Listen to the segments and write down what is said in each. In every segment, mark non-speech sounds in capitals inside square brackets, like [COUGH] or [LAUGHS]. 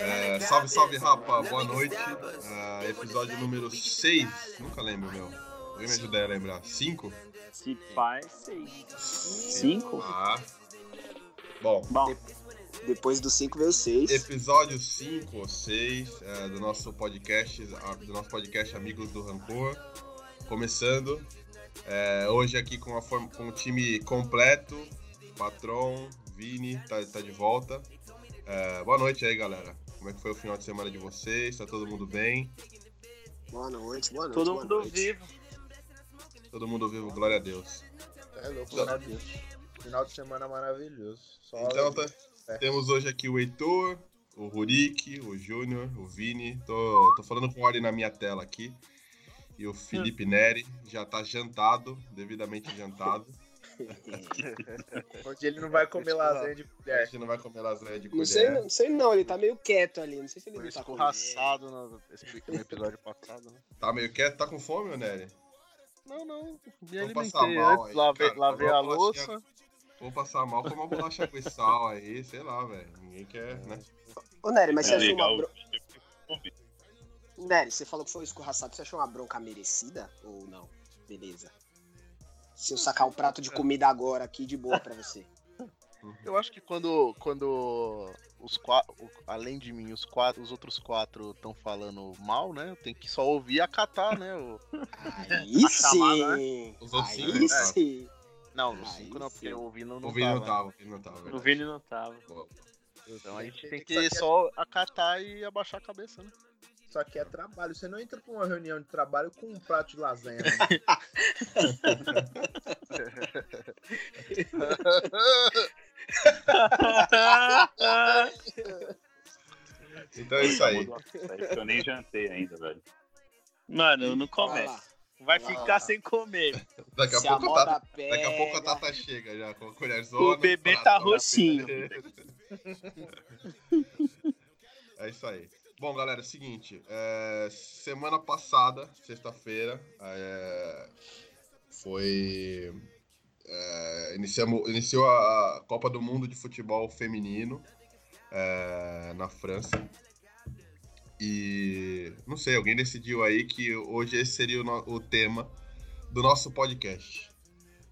É, salve, salve, rapa, boa noite. É, episódio número 6, nunca lembro, meu. Alguém me ajuda a lembrar? 5? Se faz, 6. 5? Ah. Bom, Bom, Depois do 5 veio o 6. episódio 5 ou 6 é, do nosso podcast, a- do nosso podcast Amigos do Rancor. Começando. É, hoje aqui com, a forma, com o time completo. Patron, Vini, tá, tá de volta. É, boa noite aí, galera. Como é que foi o final de semana de vocês? Tá todo mundo bem? Boa noite, boa noite. todo boa mundo noite. vivo. Todo mundo vivo, glória a Deus. É louco, Então- final de, final de semana maravilhoso. Só Então tá, É. temos hoje aqui o Heitor, o Rurik, o Júnior, o Vini. Tô, tô falando com ordem na minha tela aqui. E o Felipe Neri já tá jantado, devidamente jantado. [LAUGHS] Hoje ele não vai comer lasanha de colher. gente não vai comer lasanha de Não colher. sei, não sei não, ele tá meio quieto ali. Não sei se ele Foi não tá escorraçado no, no episódio passado, né? Tá meio quieto, tá com fome, ô Nery? Não, não. Me Vou alimentei mal antes, aí, lavei, cara. lavei a bolachinha. Vou passar mal, uma bolacha com sal aí, sei lá, velho. Ninguém quer, né? Ô, Nery, mas você É achou uma bronca. Nery, você falou que foi escorraçado. Você achou uma bronca merecida ou não? Beleza. Se eu sacar o prato de comida agora aqui, de boa pra você. [LAUGHS] Eu acho que quando, quando os quatro, além de mim, os quatro, os outros quatro estão falando mal, né? Eu tenho que só ouvir e acatar, né? O... Aí chamada, sim! Os outros cinco, Aí né? sim! Não, Aí cinco não, porque eu ouvi não, não O Vini não tava. tava, o Vini não tava. O. Vini não tava. Boa. Então a gente tem que é- só acatar e abaixar a cabeça, né? Isso aqui é trabalho. Você não entra pra uma reunião de trabalho com um prato de lasanha. né? Então é isso aí. Eu nem jantei ainda, velho. Mano, não Vai começa. Vai ficar lá. sem comer. [LAUGHS] Daqui a, Se pouco a Tata, pega... daqui a pouco a Tata chega já com a colherzona. O bebê tá roxinho. [LAUGHS] É isso aí. Bom, galera, é o seguinte. é, semana passada, sexta-feira, é, foi. é, iniciamos, iniciou a Copa do Mundo de Futebol Feminino é, na França. E não sei, alguém decidiu aí que hoje esse seria o, no- o tema do nosso podcast.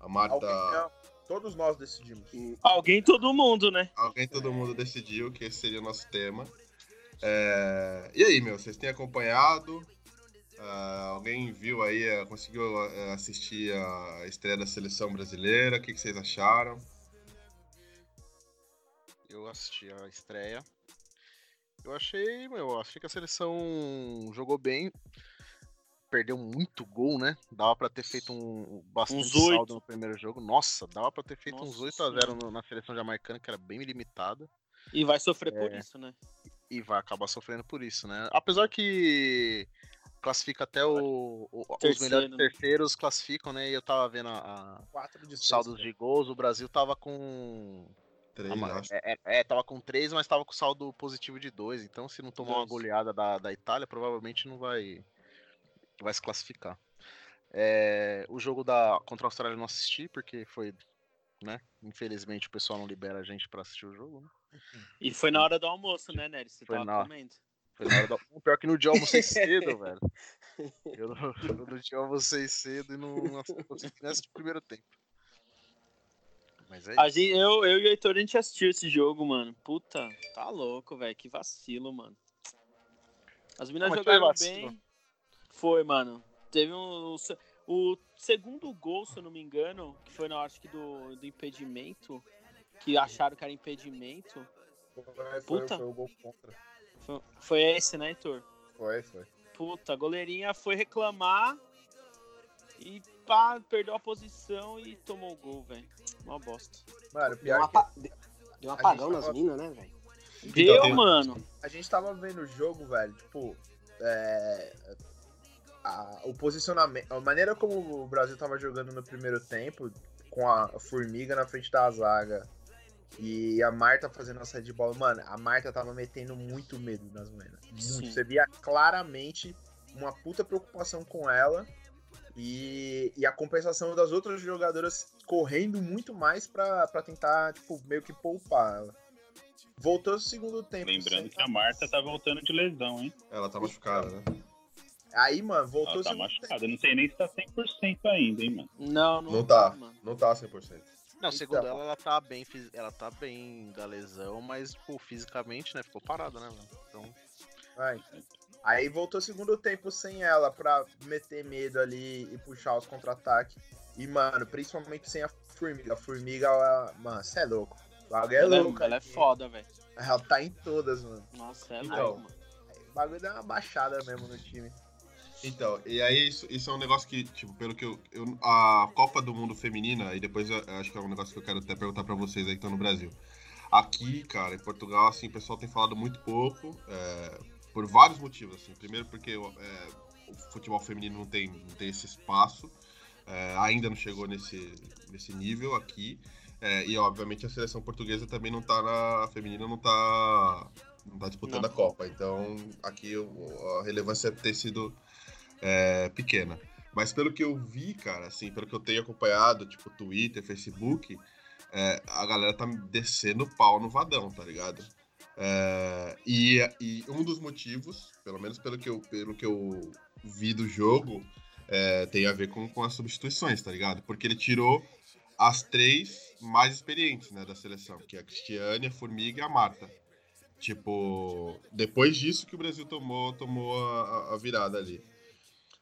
A Marta. Alguém- Todos nós decidimos. Alguém, todo mundo, né? Alguém, todo mundo decidiu que esse seria o nosso tema. É, E aí, meu, vocês têm acompanhado? Ah, alguém viu aí, eh, conseguiu eh, assistir a estreia da seleção brasileira? O que, que vocês acharam? Eu assisti a estreia. Eu achei, meu, achei que a seleção jogou bem. Perdeu muito gol, né? Dava pra ter feito um bastante Uns saldo no primeiro jogo. Nossa, dava pra ter feito uns Nossa 8 a 0 no- na seleção jamaicana, que era bem limitada. E vai sofrer por É. isso, né? E vai acabar sofrendo por isso, né? Apesar que classifica até o, o- os melhores né? terceiros classificam, né? E eu tava vendo a, a- Quatro de saldos cara. de gols, o Brasil tava com Três, Ah, acho. É, é, é, tava com 3, mas tava com saldo positivo de 2. Então, se não tomar uma goleada da, da Itália, provavelmente não vai, vai se classificar. É, o jogo da contra a Austrália eu não assisti, porque foi. Né? Infelizmente o pessoal não libera a gente pra assistir o jogo. Né? E foi na hora do almoço, né, Nery? Você Foi tava na- comendo. Foi na hora da... O Pior que no dia eu almocei [LAUGHS] cedo, velho. Eu no, eu no dia eu almocei cedo e não assistir o primeiro tempo. Mas é A isso. gente, eu, eu e o Heitor, a gente assistiu esse jogo, mano. Puta, tá louco, velho. Que vacilo, mano. As meninas mas foi jogaram bem. Foi, mano. Teve um. O segundo gol, se eu não me engano, que foi na hora acho que do, do impedimento, que acharam que era impedimento, Foi, foi, Puta. foi o gol contra. foi, foi esse, né, Heitor? Foi, foi. Puta, a goleirinha foi reclamar e pá, perdeu a posição e tomou o gol, velho. Uma bosta. Mano, Deu um, pior que apa... Deu um apagão nas tava- minas, né, velho? Deu, tem- mano. a gente tava vendo o jogo, velho, tipo, é, a, o posicionamento, a maneira como o Brasil tava jogando no primeiro tempo, com a formiga na frente da zaga E a Marta fazendo a saída de bola. Mano, a Marta tava metendo muito medo nas meninas. Muito. Sim. Você via claramente uma puta preocupação com ela. E, e a compensação das outras jogadoras correndo muito mais pra, pra tentar, tipo, meio que poupar ela. Voltou o segundo tempo. Lembrando que a Marta tá voltando de lesão, hein? Ela tá machucada, né? Aí, mano, voltou Ela tá machucada. Não sei nem se tá 100% ainda, hein, mano. Não, não, Não tá. mano. Não tá 100%. Não, segundo Então. ela, ela tá bem, ela tá bem da lesão, mas, pô, fisicamente, né, ficou parada, né, mano? Então, Vai. Aí voltou o segundo tempo sem ela pra meter medo ali e puxar os contra-ataques. E, mano, principalmente sem a Formiga. A Formiga, ela, mano, você é louco. O bagulho é Ela, é- louco. ela é aqui. foda, velho. Ela tá em todas, mano. Nossa, é Então. louco, mano. O bagulho deu uma baixada mesmo no time. Então, e aí isso, isso é um negócio que, tipo, pelo que eu, eu- A Copa do Mundo Feminina, e depois eu, eu acho que é um negócio que eu quero até perguntar pra vocês aí que estão no Brasil. Aqui, cara, em Portugal, assim, o pessoal tem falado muito pouco, é, por vários motivos, assim. Primeiro porque é, o futebol feminino não tem, não tem esse espaço, é, ainda não chegou nesse, nesse nível aqui. é, e, obviamente, a seleção portuguesa também não tá na... A feminina não tá... Não tá disputando Não. a Copa. Então, aqui a relevância deve ter sido é, pequena. Mas pelo que eu vi, cara, assim, pelo que eu tenho acompanhado, tipo, Twitter, Facebook, é, a galera tá descendo pau no vadão, tá ligado? É, e, e um dos motivos, pelo menos pelo que eu, pelo que eu vi do jogo, é, tem a ver com, com as substituições, tá ligado? Porque ele tirou as três mais experientes, né, da seleção, que é a Cristiane, a Formiga e a Marta. Tipo, depois disso que o Brasil tomou, tomou a, a virada ali.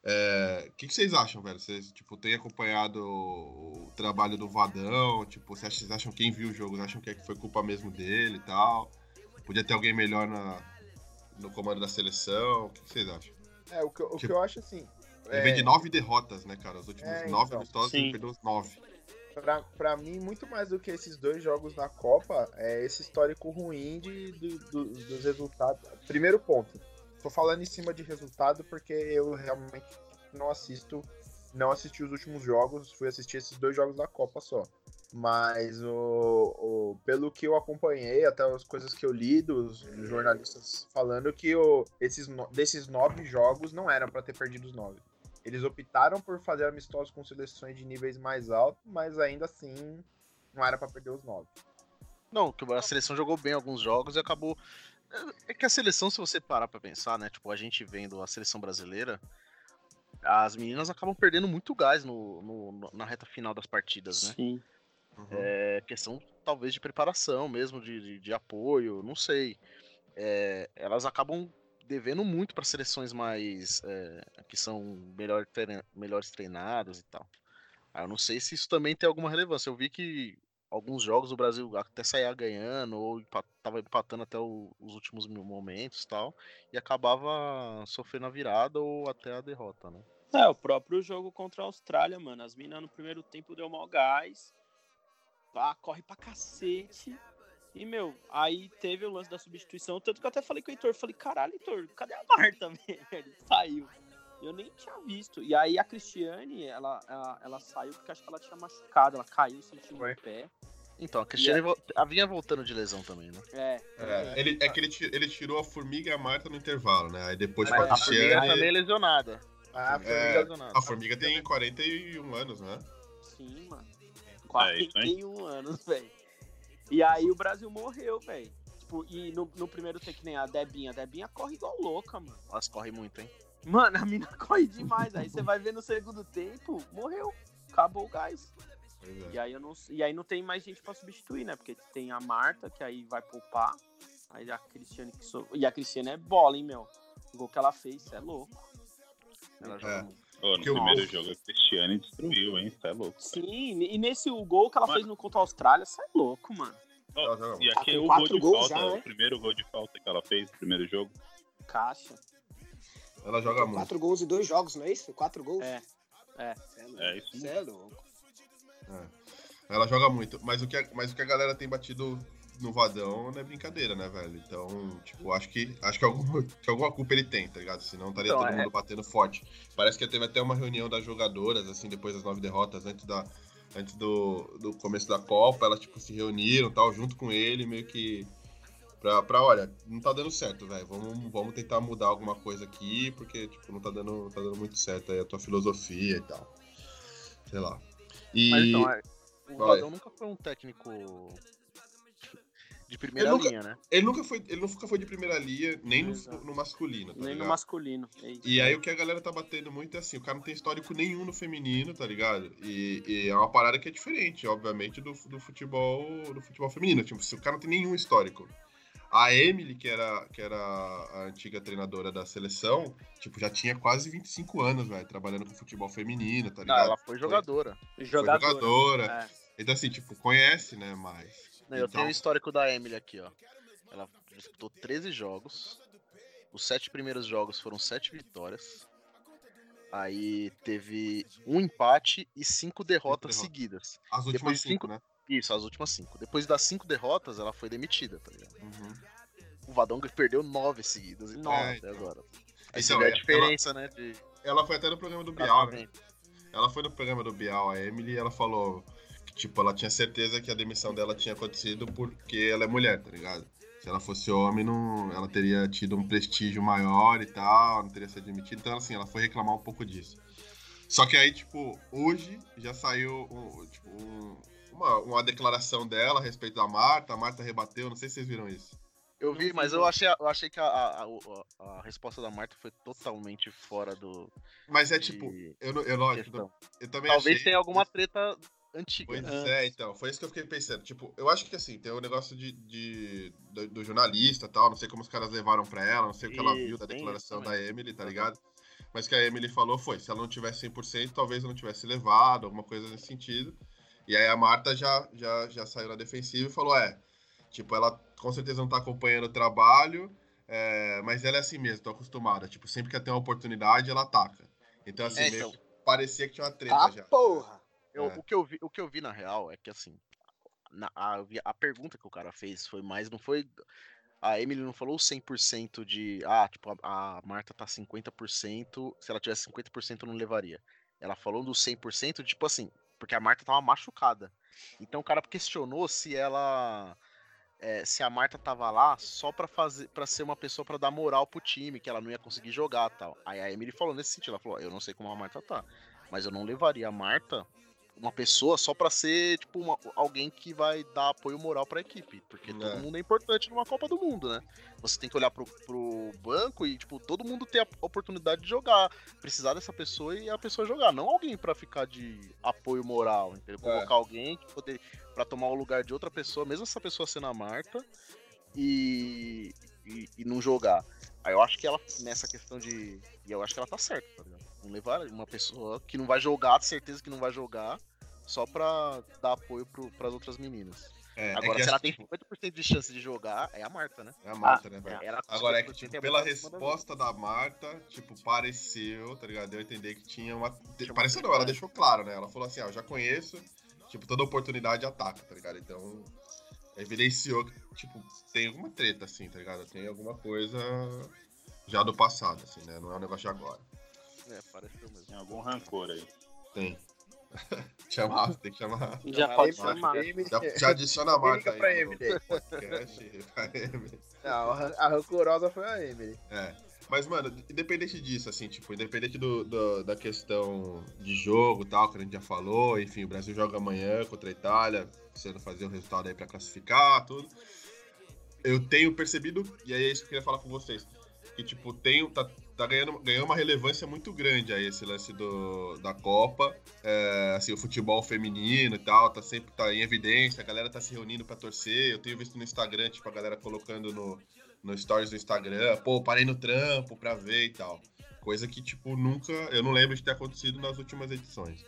É, O que, que vocês acham, velho? Vocês, tipo, têm acompanhado o, trabalho do Vadão? Tipo, vocês acham, quem viu o jogo, acham que foi culpa mesmo dele e tal? Podia ter alguém melhor na, no comando da seleção? O que, que vocês acham? É, o que, eu- o que Tipo, eu acho assim. Ele vem de nove derrotas, né, cara? Os últimos É, nove então. amistosos, Sim. ele perdeu os nove. Pra, pra mim, muito mais do que esses dois jogos na Copa, é esse histórico ruim de, do- do- dos resultados. Primeiro ponto, tô falando em cima de resultado porque eu realmente não assisto, não assisti os últimos jogos, fui assistir esses dois jogos da Copa só. Mas o, o- pelo que eu acompanhei, até as coisas que eu li dos jornalistas falando que o, esses, no- desses nove jogos não eram pra ter perdido os nove. Eles optaram por fazer amistosos com seleções de níveis mais altos, mas ainda assim não era pra perder os nove. Não, que a seleção jogou bem alguns jogos e acabou. É que a seleção, se você parar pra pensar, né? Tipo, a gente vendo a seleção brasileira, as meninas acabam perdendo muito gás no, no- no- na reta final das partidas, né? Sim. Uhum. É questão, talvez, de preparação mesmo, de, de, de apoio, não sei. É, elas acabam devendo muito para seleções mais. é, que são melhor, treina- melhores treinadas e tal. Aí eu não sei se isso também tem alguma relevância. Eu vi que alguns jogos o Brasil até saía ganhando, ou empa- tava empatando até o- os últimos momentos e tal, e acabava sofrendo a virada ou até a derrota, né? É, o próprio jogo contra a Austrália, mano. As minas no primeiro tempo deu mó gás. Pá, corre pra cacete. E, meu, aí teve o lance da substituição. Tanto que eu até falei com o Heitor. Falei, caralho, Heitor, cadê a Marta, [LAUGHS] velho? Saiu. Eu nem tinha visto. E aí a Cristiane, ela, ela, ela saiu porque acho que ela tinha machucado. Ela caiu, sentiu no pé. Então, a Cristiane a vinha voltando de lesão também, né? É. É, ele, é que ele, ti- ele tirou a Formiga e a Marta no intervalo, né? Aí depois Mas com a a Formiga Cristiane. também é lesionada. É, Formiga- lesionada. A Formiga tem 41 anos, né? Sim, mano. É isso, 41 anos, velho. E aí o Brasil morreu, velho. Tipo, e no, no primeiro tem que nem a Debinha. A Debinha corre igual louca, mano. Elas correm muito, hein? Mano, a mina [LAUGHS] corre demais. Aí você vai ver no segundo tempo, morreu. Acabou o gás. É. E aí, eu não, e aí não tem mais gente pra substituir, né? Porque tem a Marta, que aí vai poupar. Aí a Cristiane que so... E a Cristiane é bola, hein, meu? O gol que ela fez, é louco. Ela É. joga muito. Ô, no Que primeiro jogo a Cristiane destruiu, hein? Você é louco. Sim, e nesse o gol que ela Mano. fez no contra a Austrália, cê é louco, mano. Ó, Ela joga e aquele gol quatro de gols falta, já, né? o primeiro gol de falta que ela fez no primeiro jogo. Caixa. Ela joga muito. Quatro gols em dois jogos, não é isso? Quatro gols? É. É. É louco. É isso Cê é louco. Ela joga muito. Mas o, que a, mas o que a galera tem batido no Vadão não é brincadeira, né, velho? Então, tipo, acho que, acho que, alguma, que alguma culpa ele tem, tá ligado? Senão estaria Então, todo é- mundo batendo forte. Parece que teve até uma reunião das jogadoras, assim, depois das nove derrotas, antes da, antes do, do começo da Copa, elas tipo se reuniram, tal, junto com ele, meio que pra, pra olha, não tá dando certo, velho. Vamos, vamos tentar mudar alguma coisa aqui, porque tipo não tá dando, não tá dando muito certo aí a tua filosofia e tal. Sei lá. E Mas então, é, o. Vadão nunca foi um técnico de primeira Ele nunca- linha, né? ele nunca foi, ele nunca foi de primeira linha, nem no, no masculino, tá Nem no ligado? masculino. é. E aí o que a galera tá batendo muito é assim, o cara não tem histórico nenhum no feminino, tá ligado? E, e é uma parada que é diferente, obviamente, do, do futebol do futebol feminino. Tipo, se o cara não tem nenhum histórico. A Emily, que era, que era a antiga treinadora da seleção, tipo, já tinha quase 25 anos, velho, trabalhando com futebol feminino, tá Não, ligado? ela foi jogadora. Foi Jogador. jogadora. É. Então, assim, tipo, conhece, né, mais. Não, eu Então- tenho o histórico da Emily aqui, ó. Ela disputou 13 jogos. Os sete primeiros jogos foram sete vitórias. Aí teve um empate e cinco derrotas derrotas. seguidas. As últimas Depois de cinco, cinco- né? Isso, as últimas cinco. Depois das cinco derrotas, ela foi demitida, tá ligado? Uhum. O Vadão perdeu nove seguidas e Nove. nove até agora. Aí você Então, vê a ela- diferença, né? De Ela foi até no programa do Bial, né? Ela foi no programa do Bial, a Emily, e ela falou tipo, ela tinha certeza que a demissão dela tinha acontecido porque ela é mulher, tá ligado? Se ela fosse homem, não, ela teria tido um prestígio maior e tal, não teria sido demitida. Então, assim, ela foi reclamar um pouco disso. Só que aí, tipo, hoje já saiu um, tipo, um- uma, uma declaração dela a respeito da Marta. A Marta rebateu, não sei se vocês viram isso. Eu vi, mas eu achei, eu achei que a, a, a- a resposta da Marta foi totalmente fora do. Mas é de tipo, eu, eu, lógico, questão. eu também Talvez achei... tenha alguma treta antiga. Pois né? é, então, foi isso que eu fiquei pensando. Tipo, eu acho que assim, tem o negócio de, de- do, do jornalista e tal, não sei como os caras levaram pra ela, não sei o que ela viu da declaração da. Emily, tá ligado? Mas que a Emily falou foi, se ela não tivesse 100%, talvez eu não tivesse levado, alguma coisa nesse sentido. E aí a Marta já, já, já saiu na defensiva e falou, é, tipo, ela com certeza não tá acompanhando o trabalho, é, mas ela é assim mesmo, tô acostumada. Tipo, sempre que ela tem uma oportunidade, ela ataca. Então, assim, É, meio então. que parecia que tinha uma treta Tá já. porra. Eu- É. o, que eu vi, o que eu vi na real é que assim. na- a, a pergunta que o cara fez foi mais. Não foi. A Emily não falou 100% de. Ah, tipo, a, a Marta tá 50%. Se ela tivesse 50%, eu não levaria. Ela falou do 100%, tipo assim. Porque a Marta tava machucada. Então o cara questionou se ela. é, se a Marta tava lá só pra fazer para ser uma pessoa pra dar moral pro time, que ela não ia conseguir jogar tal. Aí a Emily falou nesse sentido, ela falou, eu não sei como a Marta tá, mas eu não levaria a Marta, uma pessoa, só pra ser, tipo, uma- alguém que vai dar apoio moral pra equipe. Porque É. todo mundo é importante numa Copa do Mundo, né? Você tem que olhar pro, pro banco e, tipo, todo mundo ter a oportunidade de jogar. Precisar dessa pessoa e a pessoa jogar. Não alguém pra ficar de apoio moral, entendeu? É. Colocar alguém que poder, pra tomar o lugar de outra pessoa, mesmo essa pessoa sendo a Marta, e, e, e não jogar. Aí eu acho que ela, nessa questão de. E eu acho que ela tá certa, tá ligado? Não levar uma pessoa que não vai jogar, certeza que não vai jogar, só pra dar apoio pro, pras outras meninas. É, é Agora, que se ela tem 50% de chance de jogar, é a Marta, né? É a Marta, né, velho? Ela com Agora é que, 50% tipo, é pela resposta da Marta, tipo, pareceu, tá ligado? Deu a entender que tinha uma. Uma Pareceu não, ela deixou claro, né? Ela falou assim, ah, eu já conheço, tipo, toda oportunidade ataca, tá ligado? Então, evidenciou que, tipo, tem alguma treta, assim, tá ligado? Tem alguma coisa já do passado, assim, né? Não é um negócio de agora. É, pareceu mesmo. Tem algum rancor aí. Tem. [LAUGHS] chamar, tem que chamar. Já Não, pode chamar. Já, já adiciona a Marta Liga aí Emily. podcast, [LAUGHS] pra Emily. Não, a ran- a rancorosa foi a Emily. É. Mas, mano, independente disso, assim, tipo, independente do, do- da questão de jogo e tal, que a gente já falou, enfim, o Brasil joga amanhã contra a Itália, precisando fazer o resultado aí pra classificar, tudo. Eu tenho percebido, e aí é isso que eu queria falar com vocês, que, tipo, tem, tá, tá ganhando, ganhando uma relevância muito grande aí esse lance do, da Copa, é, assim, o futebol feminino e tal, tá sempre tá em evidência, a galera tá se reunindo pra torcer, eu tenho visto no Instagram, tipo, a galera colocando no, no stories do Instagram, pô, parei no trampo pra ver e tal. Coisa que, tipo, nunca, eu não lembro de ter acontecido nas últimas edições.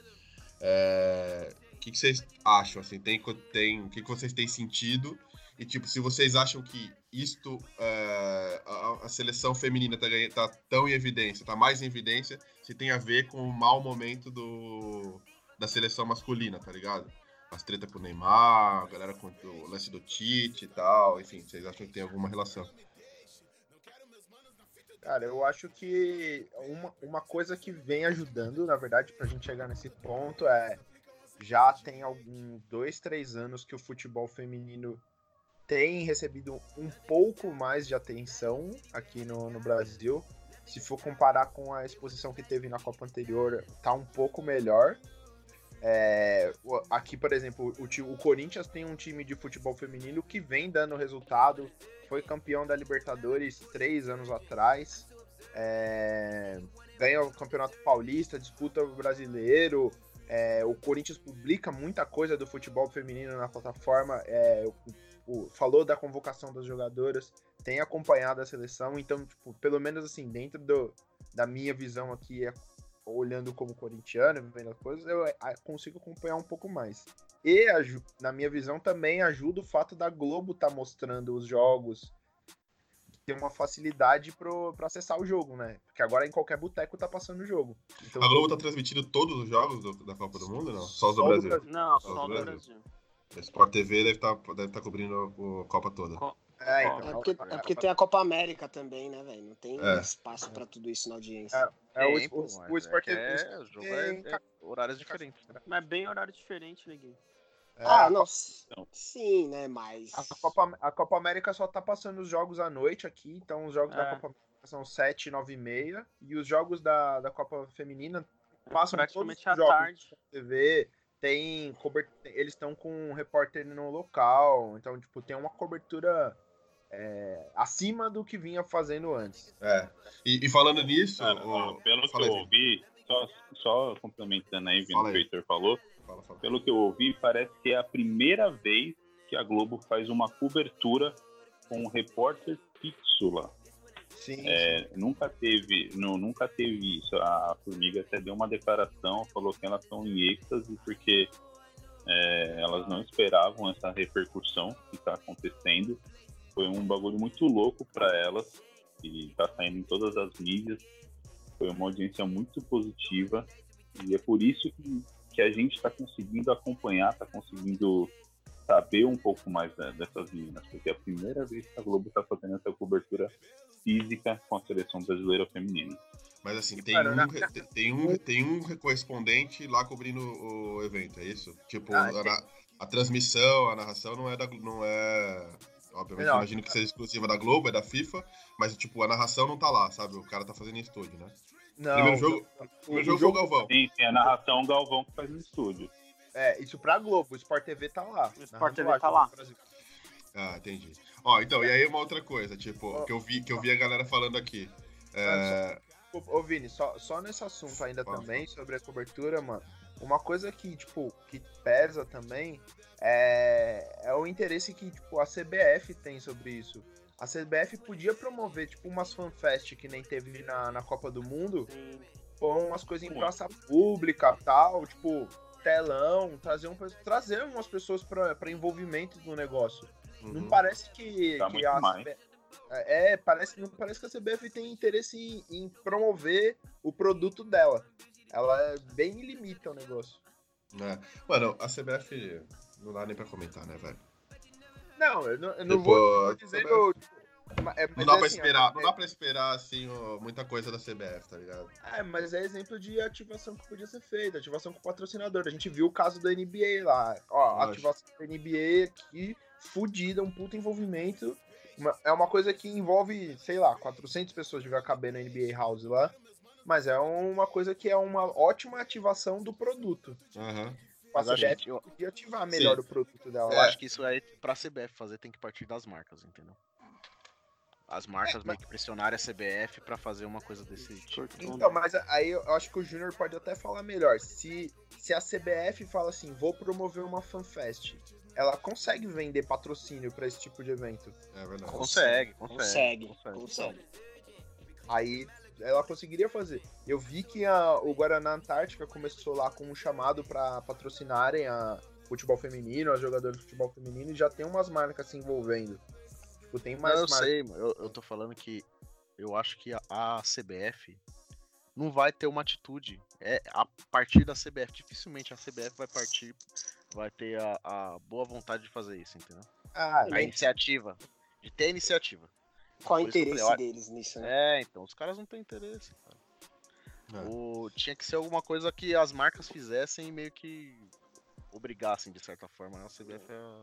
É, O que, que vocês acham, assim, tem, tem, o que, que vocês têm sentido? E, tipo, se vocês acham que isto, é, a, a seleção feminina tá, ganha- tá tão em evidência, tá mais em evidência, se tem a ver com o mau momento do, da seleção masculina, tá ligado? As tretas com o Neymar, a galera com o lance do Tite e tal, enfim, vocês acham que tem alguma relação? Cara, eu acho que uma, uma coisa que vem ajudando, na verdade, pra gente chegar nesse ponto é já tem alguns dois, três anos que o futebol feminino tem recebido um pouco mais de atenção aqui no, no Brasil. Se for comparar com a exposição que teve na Copa anterior, tá um pouco melhor. É, aqui, por exemplo, o, o Corinthians tem um time de futebol feminino que vem dando resultado. Foi campeão da Libertadores três anos atrás. É, ganha o Campeonato Paulista, disputa o Brasileiro. É, o Corinthians publica muita coisa do futebol feminino na plataforma. é, o- falou da convocação das jogadoras, tem acompanhado a seleção. Então, tipo, pelo menos assim, dentro do, da minha visão aqui, é, olhando como corintiano, vendo as coisas, eu é, consigo acompanhar um pouco mais. E, na minha visão, também ajuda o fato da Globo estar mostrando os jogos, ter uma facilidade pro, pra acessar o jogo, né? Porque agora em qualquer boteco tá passando o jogo. Então, A Globo tá transmitindo todos os jogos do- da Copa do Mundo, não? Só os do Só o do Brasil. Não, Só só do do Brasil. Brasil. A Sport TV deve estar deve tá cobrindo a Copa toda. É, É então, porque, é porque tem a Copa América também, né, velho? Não tem É. espaço pra tudo isso na audiência. É, o, pô, o, o Sport é que TV. é, o é, tem- é horários diferentes. né? Mas é bem horário diferente, neguinho. é, ah, não. Sim, né? Mas. A Copa, a Copa América só tá passando os jogos à noite aqui, então os jogos da É. Copa América são 7, 9 e meia, e os jogos da, da Copa Feminina passam Praticamente todos à os jogos tarde. TV, tem cober... eles estão com um repórter no local, então tipo, tem uma cobertura é, acima do que vinha fazendo antes. É. E, e falando nisso, Cara, o- pelo que fala eu aí, ouvi, só, só complementando aí, o que o. Heitor falou, Fala, fala. pelo que eu ouvi, parece que é a primeira vez que a Globo faz uma cobertura com um repórter fixo lá. Sim, É, nunca teve, não, nunca teve isso. A Formiga até deu uma declaração, falou que elas estão em êxtase porque é, elas não esperavam essa repercussão que está acontecendo. Foi um bagulho muito louco para elas e está saindo em todas as mídias. Foi uma audiência muito positiva e é por isso que, que a gente está conseguindo acompanhar, está conseguindo saber um pouco mais né, dessas meninas, porque é a primeira vez que a Globo está fazendo essa cobertura física com a seleção brasileira feminina. Mas assim, tem, Cara, um, na- tem, um, tem um correspondente lá cobrindo o evento, é isso? Tipo, Ah, a, na- a transmissão, a narração não é da não é. Obviamente, Não. imagino que seja exclusiva da Globo, é da FIFA, mas tipo, a narração não tá lá, sabe? O cara tá fazendo em estúdio, né? não, primeiro jogo- o- Primeiro o jogo foi o Galvão. Sim, tem a narração Galvão que faz no estúdio. É, isso pra Globo, o Sport TV tá lá. O Sport TV tá lá. Ah, entendi. Ó, então, e aí uma outra coisa, tipo, que eu vi, que eu vi a galera falando aqui. É, Ô, ô, Vini, só, só nesse assunto ainda também, sobre a cobertura, mano, uma coisa que, tipo, que pesa também é, é o interesse que, tipo, a CBF tem sobre isso. A CBF podia promover, tipo, umas fanfest que nem teve na, na Copa do Mundo, Sim. pôr umas coisas em praça pública tal, tipo, telão, trazer, um, trazer umas pessoas pra, pra envolvimento no negócio. Não uhum. parece que, Dá que a. CBF é, parece, não parece que a CBF tem interesse em, em promover o produto dela. Ela é bem limita o negócio. É. Mano, a CBF não dá nem pra comentar, né, velho? Não, eu não, eu não Tipo, vou dizendo. ma- é, Não dá é pra assim, esperar, é- não dá pra esperar, assim, muita coisa da CBF, tá ligado? É, mas é exemplo de ativação que podia ser feita, ativação com patrocinador. A gente viu o caso da NBA lá. Ó, Lógico. ativação da NBA aqui, fudida, um puto envolvimento. É uma coisa que envolve, sei lá, 400 pessoas devia caber na NBA House lá. Mas é uma coisa que é uma ótima ativação do produto. Aham. A Mas a CBF gente, podia ativar melhor Sim. o produto dela. eu É. acho que isso aí, pra CBF fazer, tem que partir das marcas, entendeu? As marcas meio que pressionarem a CBF pra fazer uma coisa desse tipo. Então, mas aí eu acho que o Júnior pode até falar melhor. Se, se a CBF fala assim, vou promover uma fanfest, ela consegue vender patrocínio pra esse tipo de evento. É verdade. Consegue, consegue. Consegue, consegue. consegue. Aí ela conseguiria fazer. Eu vi que a- o Guaraná Antártica começou lá com um chamado pra patrocinarem a futebol feminino, as jogadoras de futebol feminino, e já tem umas marcas se envolvendo. Tipo, tem mais Não, eu marcas. sei, eu, eu tô falando que eu acho que a, a CBF não vai ter uma atitude. É a partir da CBF, dificilmente a CBF vai partir, vai ter a, a boa vontade de fazer isso, entendeu? Ah, A iniciativa. De ter a iniciativa. Qual o interesse falei, deles nisso, né? É, então, os caras não têm interesse, cara. É. O, tinha que ser alguma coisa que as marcas fizessem e meio que obrigassem, de certa forma, a CBF a,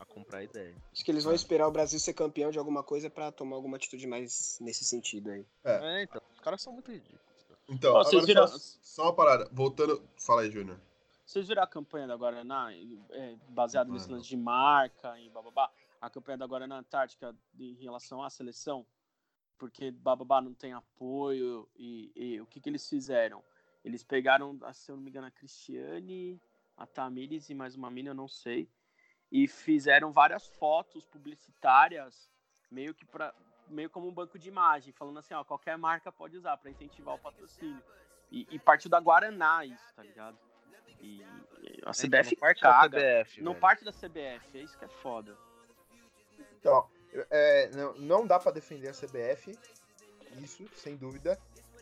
a comprar a ideia. Acho que eles vão esperar o Brasil ser campeão de alguma coisa pra tomar alguma atitude mais nesse sentido aí. É, então, os caras são muito ridículos. Então, agora viram- só, só uma parada. Voltando. Fala aí, Júnior. Vocês viram a campanha da Guaraná, é, baseada nesse Mano. lance de marca e bababá? A campanha da Guaraná Antártica em relação à seleção? Porque bababá não tem apoio e, e o que, que eles fizeram? Eles pegaram, se eu não me engano, a Cristiane, a Tamires e mais uma mina, eu não sei, e fizeram várias fotos publicitárias, meio que para meio como um banco de imagem, falando assim, ó, qualquer marca pode usar para incentivar o patrocínio. E, e partiu da Guaraná isso, tá ligado? E e a CBF não parte caga. da CBF. Não velho. parte da CBF, é isso que é foda. Então, é, não, não dá pra defender a CBF, isso, sem dúvida.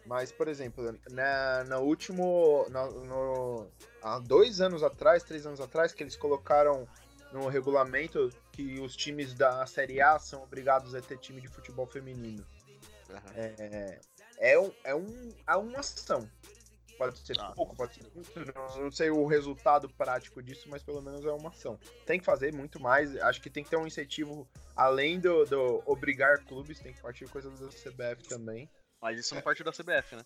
Mas, por exemplo, na, na último. na- no- há dois anos atrás, três anos atrás, que eles colocaram no regulamento que os times da Série A são obrigados a ter time de futebol feminino. Aham. É, é, um, é, um, é uma ação. Pode ser Ah. pouco, pode ser muito. Não, não sei o resultado prático disso, mas pelo menos é uma ação. Tem que fazer muito mais. Acho que tem que ter um incentivo além do, do obrigar clubes, tem que partir coisas da CBF também. Mas isso não partiu da CBF, né?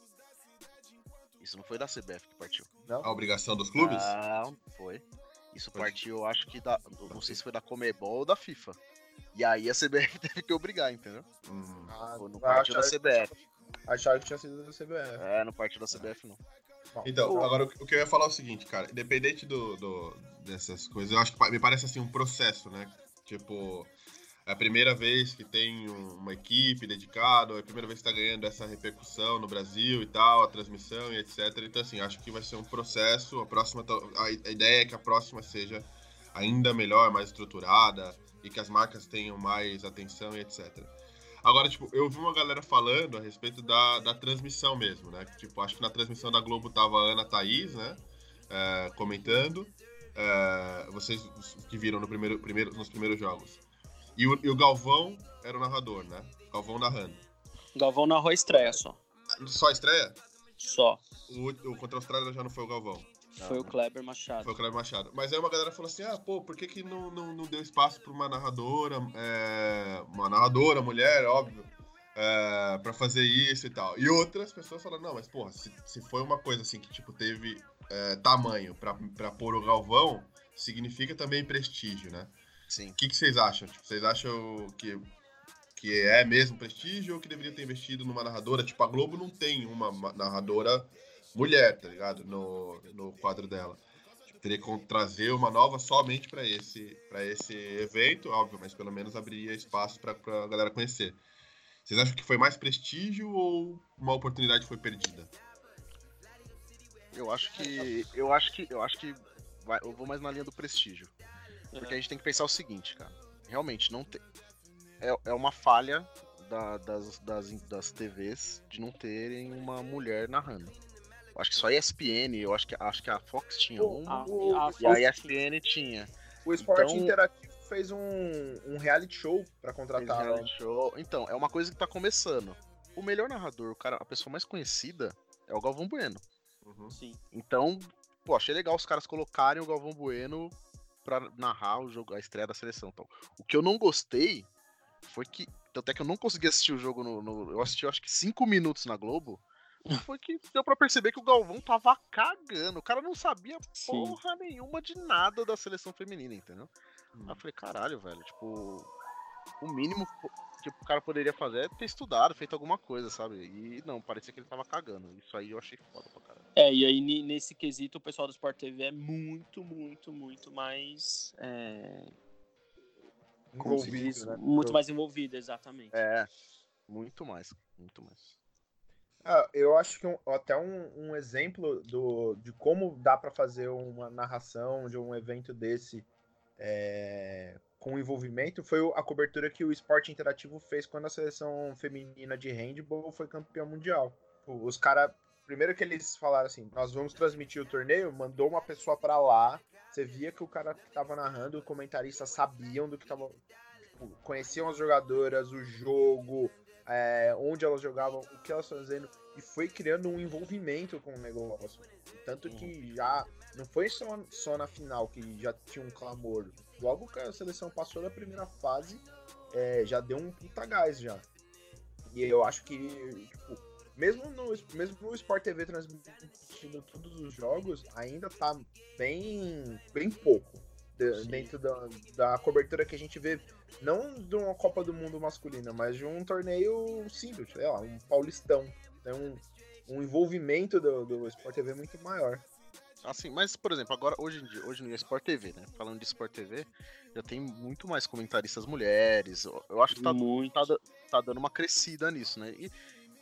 Isso não foi da CBF que partiu. A obrigação dos clubes? Não, foi. Isso Foi. partiu, eu acho que da. Não sei se foi da Comebol ou da FIFA. E aí a CBF [LAUGHS] teve que obrigar, entendeu? Hum. Ah, Foi no partiu da CBF. Achava que tinha sido da CBF. É, não partiu da CBF, não. Então, agora o que eu ia falar é o seguinte, cara. Independente do, do- dessas coisas, eu acho que me parece assim um processo, né? Tipo, é a primeira vez que tem um- uma equipe dedicada, é a primeira vez que tá ganhando essa repercussão no Brasil e tal, a transmissão e etc. Então, assim, acho que vai ser um processo. A próxima, a ideia é que a próxima seja ainda melhor, mais estruturada e que as marcas tenham mais atenção e etc. Agora, tipo, eu vi uma galera falando a respeito da, da transmissão mesmo, né? Tipo, acho que na transmissão da Globo tava a Ana Thaís, né? É, comentando. É, vocês que viram no primeiro, primeiro, nos primeiros jogos. E o, e o Galvão era o narrador, né? Galvão narrando. Galvão narrou a estreia só. Só a estreia? Só. O, o contra a Austrália já não foi o Galvão. Foi o Kleber Machado. Foi o Cleber Machado. Mas aí uma galera falou assim: ah, pô, por que, que não, não, não deu espaço pra uma narradora, é, uma narradora, mulher, óbvio, é, pra fazer isso e tal. E outras pessoas falaram: não, mas porra, se, se foi uma coisa assim que, tipo, teve é, tamanho pra, pra pôr o Galvão, significa também prestígio, né? Sim. O que, que vocês acham? Tipo, vocês acham que, que é mesmo prestígio ou que deveria ter investido numa narradora? Tipo, a Globo não tem uma ma- narradora mulher, tá ligado? No, no quadro dela. Tipo, teria que trazer uma nova somente pra esse, pra esse evento, óbvio, mas pelo menos abriria espaço pra, pra galera conhecer. Vocês acham que foi mais prestígio ou uma oportunidade foi perdida? Eu acho que. Eu acho que. Eu acho que. vai- eu vou mais na linha do prestígio. Porque a gente tem que pensar o seguinte, cara. Realmente, não tem. É, é uma falha da- das, das, das TVs de não terem uma mulher narrando. Eu acho que só a ESPN, eu acho que, acho que a Fox tinha a E a ESPN tinha. O Esporte Então- Interativo fez um, um reality show pra Fez contratar. reality show. Então, é uma coisa que tá começando. O melhor narrador, o cara, a pessoa mais conhecida é o Galvão Bueno. Uhum. Sim. Então, pô, achei legal os caras colocarem o Galvão Bueno pra narrar o jogo, a estreia da seleção. Então, o que eu não gostei foi que. Tanto é que eu não consegui assistir o jogo no. no- eu assisti, eu acho que cinco minutos na Globo. [LAUGHS] Foi que deu pra perceber que o Galvão tava cagando. O cara não sabia Sim. porra nenhuma de nada da seleção feminina, entendeu? Hum. Aí eu falei, caralho, velho, tipo. O mínimo que o cara poderia fazer é ter estudado, feito alguma coisa, sabe? E não, parecia que ele tava cagando. Isso aí eu achei foda pra caralho. É, e aí nesse quesito o pessoal do Sport TV é muito, muito, muito mais. é, envolvido, diz? né? Muito mais envolvido, exatamente. É, muito mais, muito mais. Ah, eu acho que um- até um, um exemplo do, de como dá pra fazer uma narração de um evento desse é, com envolvimento foi a cobertura que o Esporte Interativo fez quando a seleção feminina de handball foi campeã mundial. Pô, Os caras, primeiro que eles falaram assim, nós vamos transmitir o torneio, mandou uma pessoa pra lá, você via que o cara que tava narrando, o comentarista sabiam do que tava, tipo, conheciam as jogadoras, o jogo, é, onde elas jogavam, o que elas fazendo, e foi criando um envolvimento com o negócio. Tanto que já não foi só, só na final que já tinha um clamor. Logo que a seleção passou da primeira fase, é, já deu um puta gás já. E eu acho que, tipo, mesmo no, mesmo no Sport TV transmitindo todos os jogos, ainda tá bem, bem pouco de, dentro da, da cobertura que a gente vê, não de uma Copa do Mundo masculina, mas de um torneio simples, sei lá, um paulistão. Tem um, um envolvimento do, do Sport TV muito maior. Assim, mas, por exemplo, agora, hoje em dia, hoje no Sport TV, né? Falando de Sport TV, já tem muito mais comentaristas mulheres. Eu acho que tá, tá, tá dando uma crescida nisso, né? E,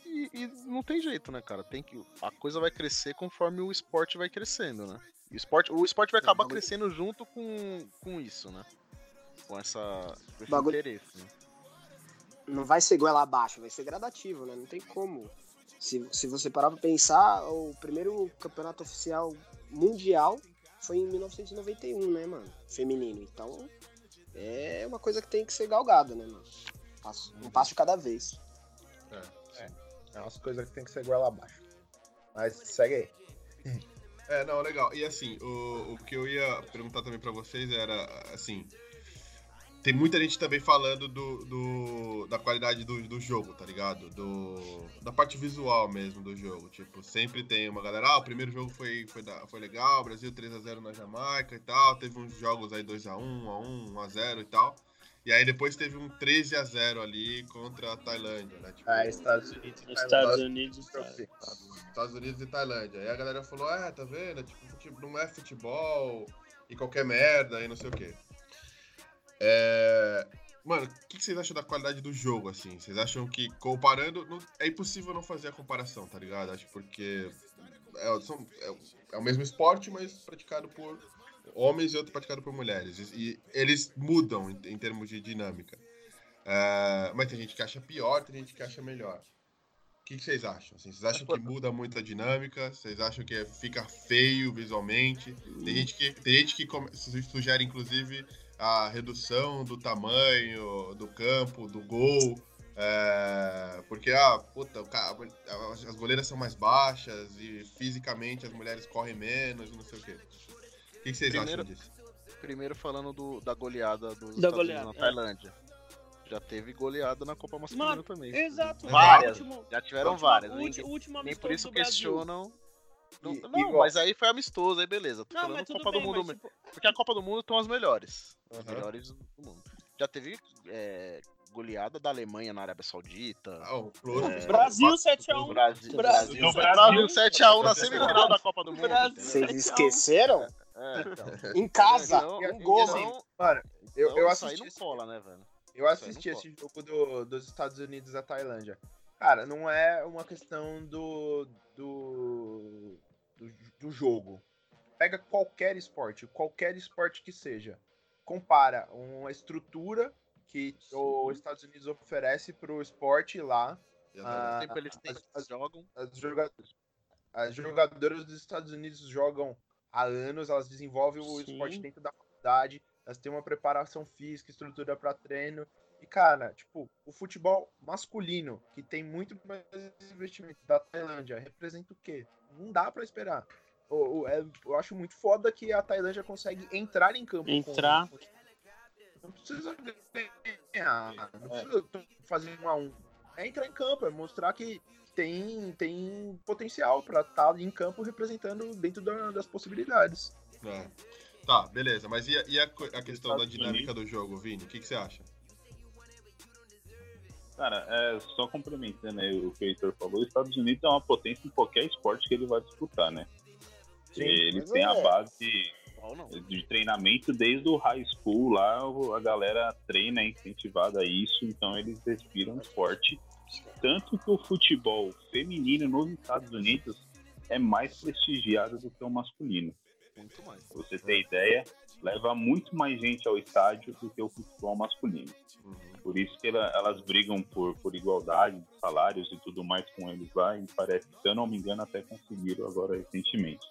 e, e, não tem jeito, né, cara? Tem que, a coisa vai crescer conforme o esporte vai crescendo, né? E o esporte, o esporte vai acabar crescendo junto com, com isso, né? Com essa com esse Bagulho... interesse, né? Não vai ser goela abaixo, vai ser gradativo, né? Não tem como. Se, se você parar pra pensar, o primeiro campeonato oficial mundial foi em 1991, né, mano? Feminino. Então, é uma coisa que tem que ser galgada, né, mano? Um passo de cada vez. É, é. é umas coisas que tem que ser goela abaixo. Mas segue aí. É, não, legal. E assim, o, o que eu ia perguntar também para vocês era, assim, tem muita gente também falando do, do da qualidade do, do jogo, tá ligado? Do, da parte visual mesmo do jogo. Tipo, sempre tem uma galera, ah, o primeiro jogo foi, foi, da, foi legal, Brasil 3x0 na Jamaica e tal. Teve uns jogos aí 2x1, 1x1, 1x0 e tal. E aí depois teve um 13 x 0 ali contra a Tailândia, né? Tipo, ah, Estados Unidos. Estados Unidos, Estados Unidos e Tailândia. Aí a galera falou, ah, tá vendo? Tipo, não é futebol e qualquer merda e não sei o quê. É... Mano, o que, vocês acham da qualidade do jogo, assim? Vocês acham que, comparando, não... é impossível não fazer a comparação, tá ligado? Acho porque é, são, é, é o mesmo esporte, mas praticado por homens e outro praticado por mulheres. E, eles mudam em, termos de dinâmica. É... mas tem gente que acha pior, tem gente que acha melhor. O que, vocês acham? Assim, vocês acham que muda muito a dinâmica? Vocês acham que fica feio visualmente? Tem gente que, tem gente que sugere, inclusive, a redução do tamanho do campo, do gol. É, porque, ah, puta, as goleiras são mais baixas e fisicamente as mulheres correm menos, não sei o quê. O que, vocês primeiro, acham disso? Primeiro falando do, da goleada dos da Estados goleada, na é. Tailândia. É. Já teve goleada na Copa Masculina Mano, também. Exato. Várias. Último, já tiveram várias. Último, último nem por isso questionam. Não, e, não mas aí foi amistoso, aí beleza. Tô não, falando Copa bem, do Mundo. Tipo... Porque a Copa do Mundo estão as melhores. Uhum. As melhores do mundo. Já teve é, goleada da Alemanha na Arábia Saudita. Ah, é, Brasil 7x1. Brasil, Brasil, Brasil 7x1 na semifinal da Copa do Mundo. Vocês esqueceram? É, então. Em casa, então, um gol. Então, mano, eu, então, eu assisti. Não cola, né, velho? Eu assisti esse jogo do, dos Estados Unidos da Tailândia. Cara, não é uma questão do, do, do, do jogo. Pega qualquer esporte, qualquer esporte que seja. Compara uma estrutura que os Estados Unidos oferece para o esporte lá. Ah, tempo eles têm, as, as, jogam. As, joga as jogadoras dos Estados Unidos jogam há anos, elas desenvolvem o Sim. esporte dentro da faculdade, elas têm uma preparação física, estrutura para treino, e, cara, tipo, o futebol masculino, que tem muito mais investimento da Tailândia, representa o quê? Não dá para esperar. Eu, é, eu, acho muito foda que a Tailândia consegue entrar em campo. Entrar. Com... Não precisa ganhar, não precisa fazer um a um. É entrar em campo, é mostrar que tem, tem potencial para estar tá em campo representando dentro da, das possibilidades. É. Tá, beleza. Mas e a, e a, a questão da dinâmica do jogo, Vini? O que, que você acha? Cara, é, só complementando né, o que o Heitor falou, os Estados Unidos é uma potência em qualquer esporte que ele vai disputar, né? Sim, eles têm é. a base de, treinamento desde o high school lá, a galera treina, é incentivada a isso, então eles respiram esporte. Tanto que o futebol feminino nos Estados Unidos é mais prestigiado do que o masculino. Muito mais. Pra você ter ideia, leva muito mais gente ao estádio do que o futebol masculino. Uhum. Por isso que ela, elas brigam por, por igualdade de salários e tudo mais com eles lá, e parece que, se eu não me engano, até conseguiram agora recentemente.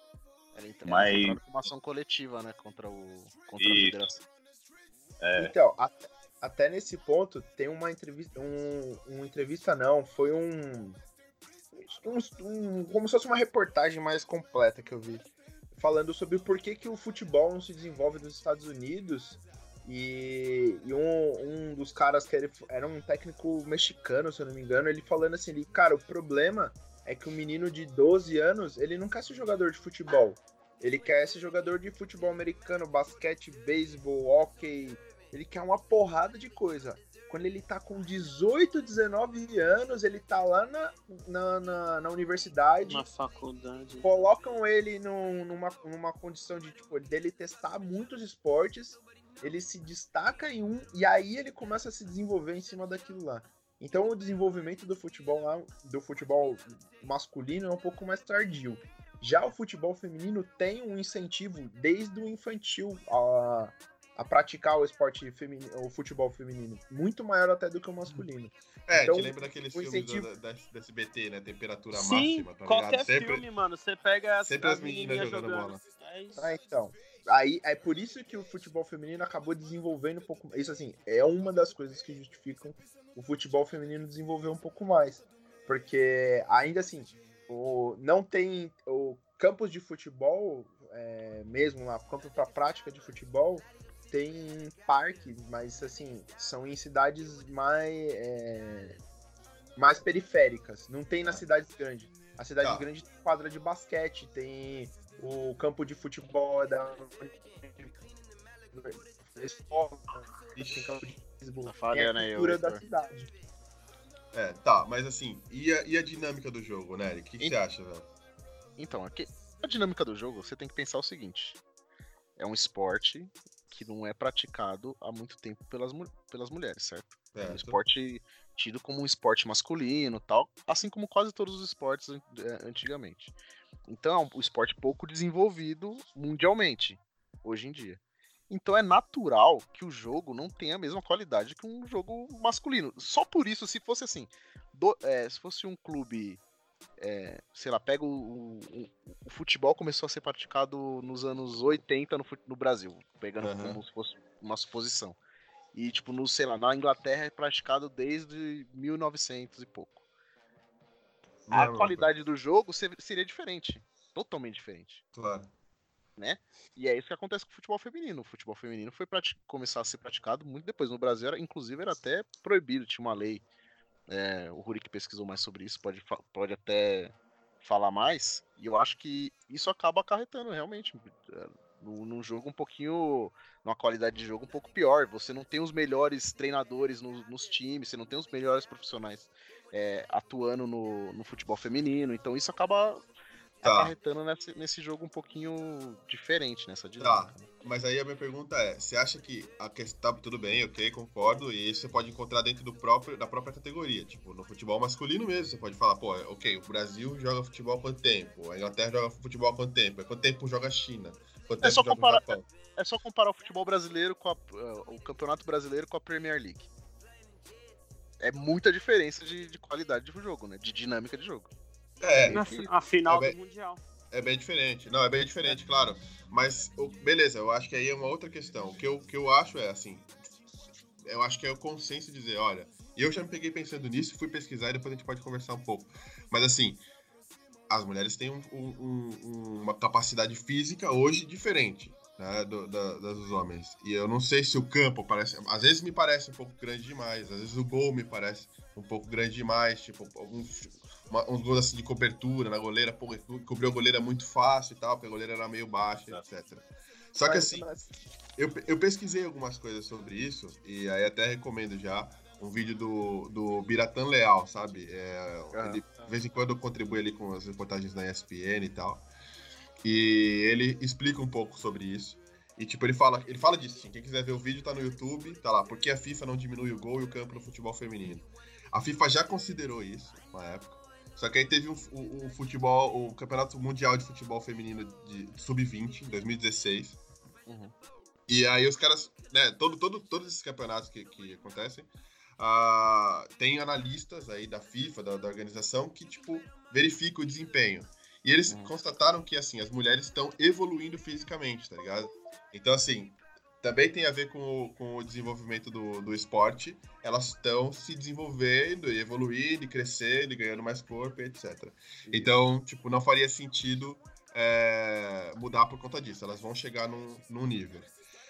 Ela entra Mas... uma ação coletiva, né, contra, o, contra a federação. É... Então, a, até nesse ponto, tem uma entrevista. Um, uma entrevista não, foi um, um, um. Como se fosse uma reportagem mais completa que eu vi. Falando sobre por que, que o futebol não se desenvolve nos Estados Unidos. E, e um, um dos caras que era, era um técnico mexicano, se eu não me engano, ele falando assim, ele, cara, o problema é que o menino de 12 anos, ele não quer ser jogador de futebol. Ele quer ser jogador de futebol americano, basquete, beisebol, hockey. Ele quer uma porrada de coisa. Quando ele tá com 18, 19 anos, ele tá lá na, na, na, na universidade. Na faculdade. Colocam ele num, numa, numa condição de, tipo, dele testar muitos esportes. Ele se destaca em um e aí ele começa a se desenvolver em cima daquilo lá. Então o desenvolvimento do futebol lá, do futebol masculino é um pouco mais tardio. Já o futebol feminino tem um incentivo desde o infantil a, a praticar o esporte feminino, o futebol feminino, muito maior até do que o masculino. É, Então, te lembra daqueles filmes incentivo- da, da, da SBT, né? Temperatura Sim, máxima, tá qualquer ligado? Sempre, filme, mano, você pega as, sempre as as meninas menininhas jogando jogando. bola. É. Ah, então. Aí é por isso que o futebol feminino acabou desenvolvendo um pouco. Isso assim, é uma das coisas que justificam o futebol feminino desenvolver um pouco mais. Porque ainda assim, o, não tem. O campos de futebol, é, mesmo lá, campo para prática de futebol, tem parques, mas assim, são em cidades mais. é, mais periféricas. Não tem nas cidades grandes. A cidade Tá. grande tem quadra de basquete, tem o campo de futebol da escola, tem campo de beisebol, Tá tem a cultura da cidade. É, tá, mas assim, e a, e a dinâmica do jogo, né, Eric? O que, que Ent- você acha, velho? Então, aqui, a dinâmica do jogo, você tem que pensar o seguinte: é um esporte que não é praticado há muito tempo pelas, pelas mulheres, certo? É um Certo. esporte tido como um esporte masculino tal, assim como quase todos os esportes eh, antigamente. Então é um esporte pouco desenvolvido mundialmente, hoje em dia. Então é natural que o jogo não tenha a mesma qualidade que um jogo masculino. Só por isso, se fosse assim, do- eh, se fosse um clube, eh, sei lá, pega o, o- o futebol começou a ser praticado nos anos 80 no, no Brasil, pegando Aham. como se fosse uma suposição. E, tipo, no, sei lá, na Inglaterra é praticado desde 1900 e pouco. Não é A mesma qualidade do jogo se- seria diferente. Totalmente diferente. Claro. E é isso que acontece com o futebol feminino. O futebol feminino foi começar a ser praticado muito depois. No Brasil, era, inclusive, era até proibido. Tinha uma lei. É, o Rurik pesquisou mais sobre isso, pode, pode até falar mais. E eu acho que isso acaba acarretando realmente é, num jogo um pouquinho. numa qualidade de jogo um pouco pior. Você não tem os melhores treinadores no- nos times, você não tem os melhores profissionais é, atuando no, no futebol feminino. Então isso acaba Tá. acarretando nesse, nesse jogo um pouquinho diferente, nessa dinâmica. né? Mas aí a minha pergunta é, você acha que a questão, tá, tudo bem, ok, concordo, e isso você pode encontrar dentro do próprio, da própria categoria, tipo, no futebol masculino mesmo, você pode falar, pô, ok, o Brasil joga futebol há quanto tempo? A Inglaterra joga futebol há quanto tempo? Há quanto tempo joga a China? Quanto É tempo só joga comparar- o Japão? É só comparar o futebol brasileiro com a- eh, o campeonato brasileiro com a Premier League. É muita diferença de, de qualidade de jogo, né? De dinâmica de jogo. É, Na a final É do Mundial. É bem diferente. Não, é bem diferente, claro. Mas, beleza, eu acho que aí é uma outra questão. O que eu, que eu acho é assim. Eu acho que é o consenso dizer, olha, eu já me peguei pensando nisso, fui pesquisar e depois a gente pode conversar um pouco. Mas assim, as mulheres têm um- um- um- uma capacidade física hoje diferente. Né, do- da- das dos homens. E eu não sei se o campo parece. Às vezes me parece um pouco grande demais, às vezes o gol me parece um pouco grande demais. Tipo, alguns uma- uns gols assim de cobertura na goleira, pô, co- cobriu a goleira muito fácil e tal, porque a goleira era meio baixa, etc. Só que assim, eu, eu pesquisei algumas coisas sobre isso, e aí até recomendo já um vídeo do, do Biratan Leal, sabe? É, Ah. ele, de vez em quando contribui ali com as reportagens na ESPN e tal. E ele explica um pouco sobre isso. E tipo, ele fala, ele fala disso, assim, quem quiser ver o vídeo tá no YouTube, tá lá, por que a FIFA não diminui o gol e o campo no futebol feminino. A FIFA já considerou isso uma época. Só que aí teve um, o, o futebol, o Campeonato Mundial de Futebol Feminino de Sub-20, em 2016. Uhum. E aí os caras, né, todo, todo, todos esses campeonatos que, que acontecem, ah, tem analistas aí da FIFA, da, da organização, que, tipo, verificam o desempenho. E eles Uhum. constataram que, assim, as mulheres estão evoluindo fisicamente, tá ligado? Então, assim, também tem a ver com o, com o desenvolvimento do, do esporte. Elas estão se desenvolvendo e evoluindo, e crescendo, e ganhando mais corpo, etc. Então, tipo, não faria sentido é, mudar por conta disso. Elas vão chegar num, num nível.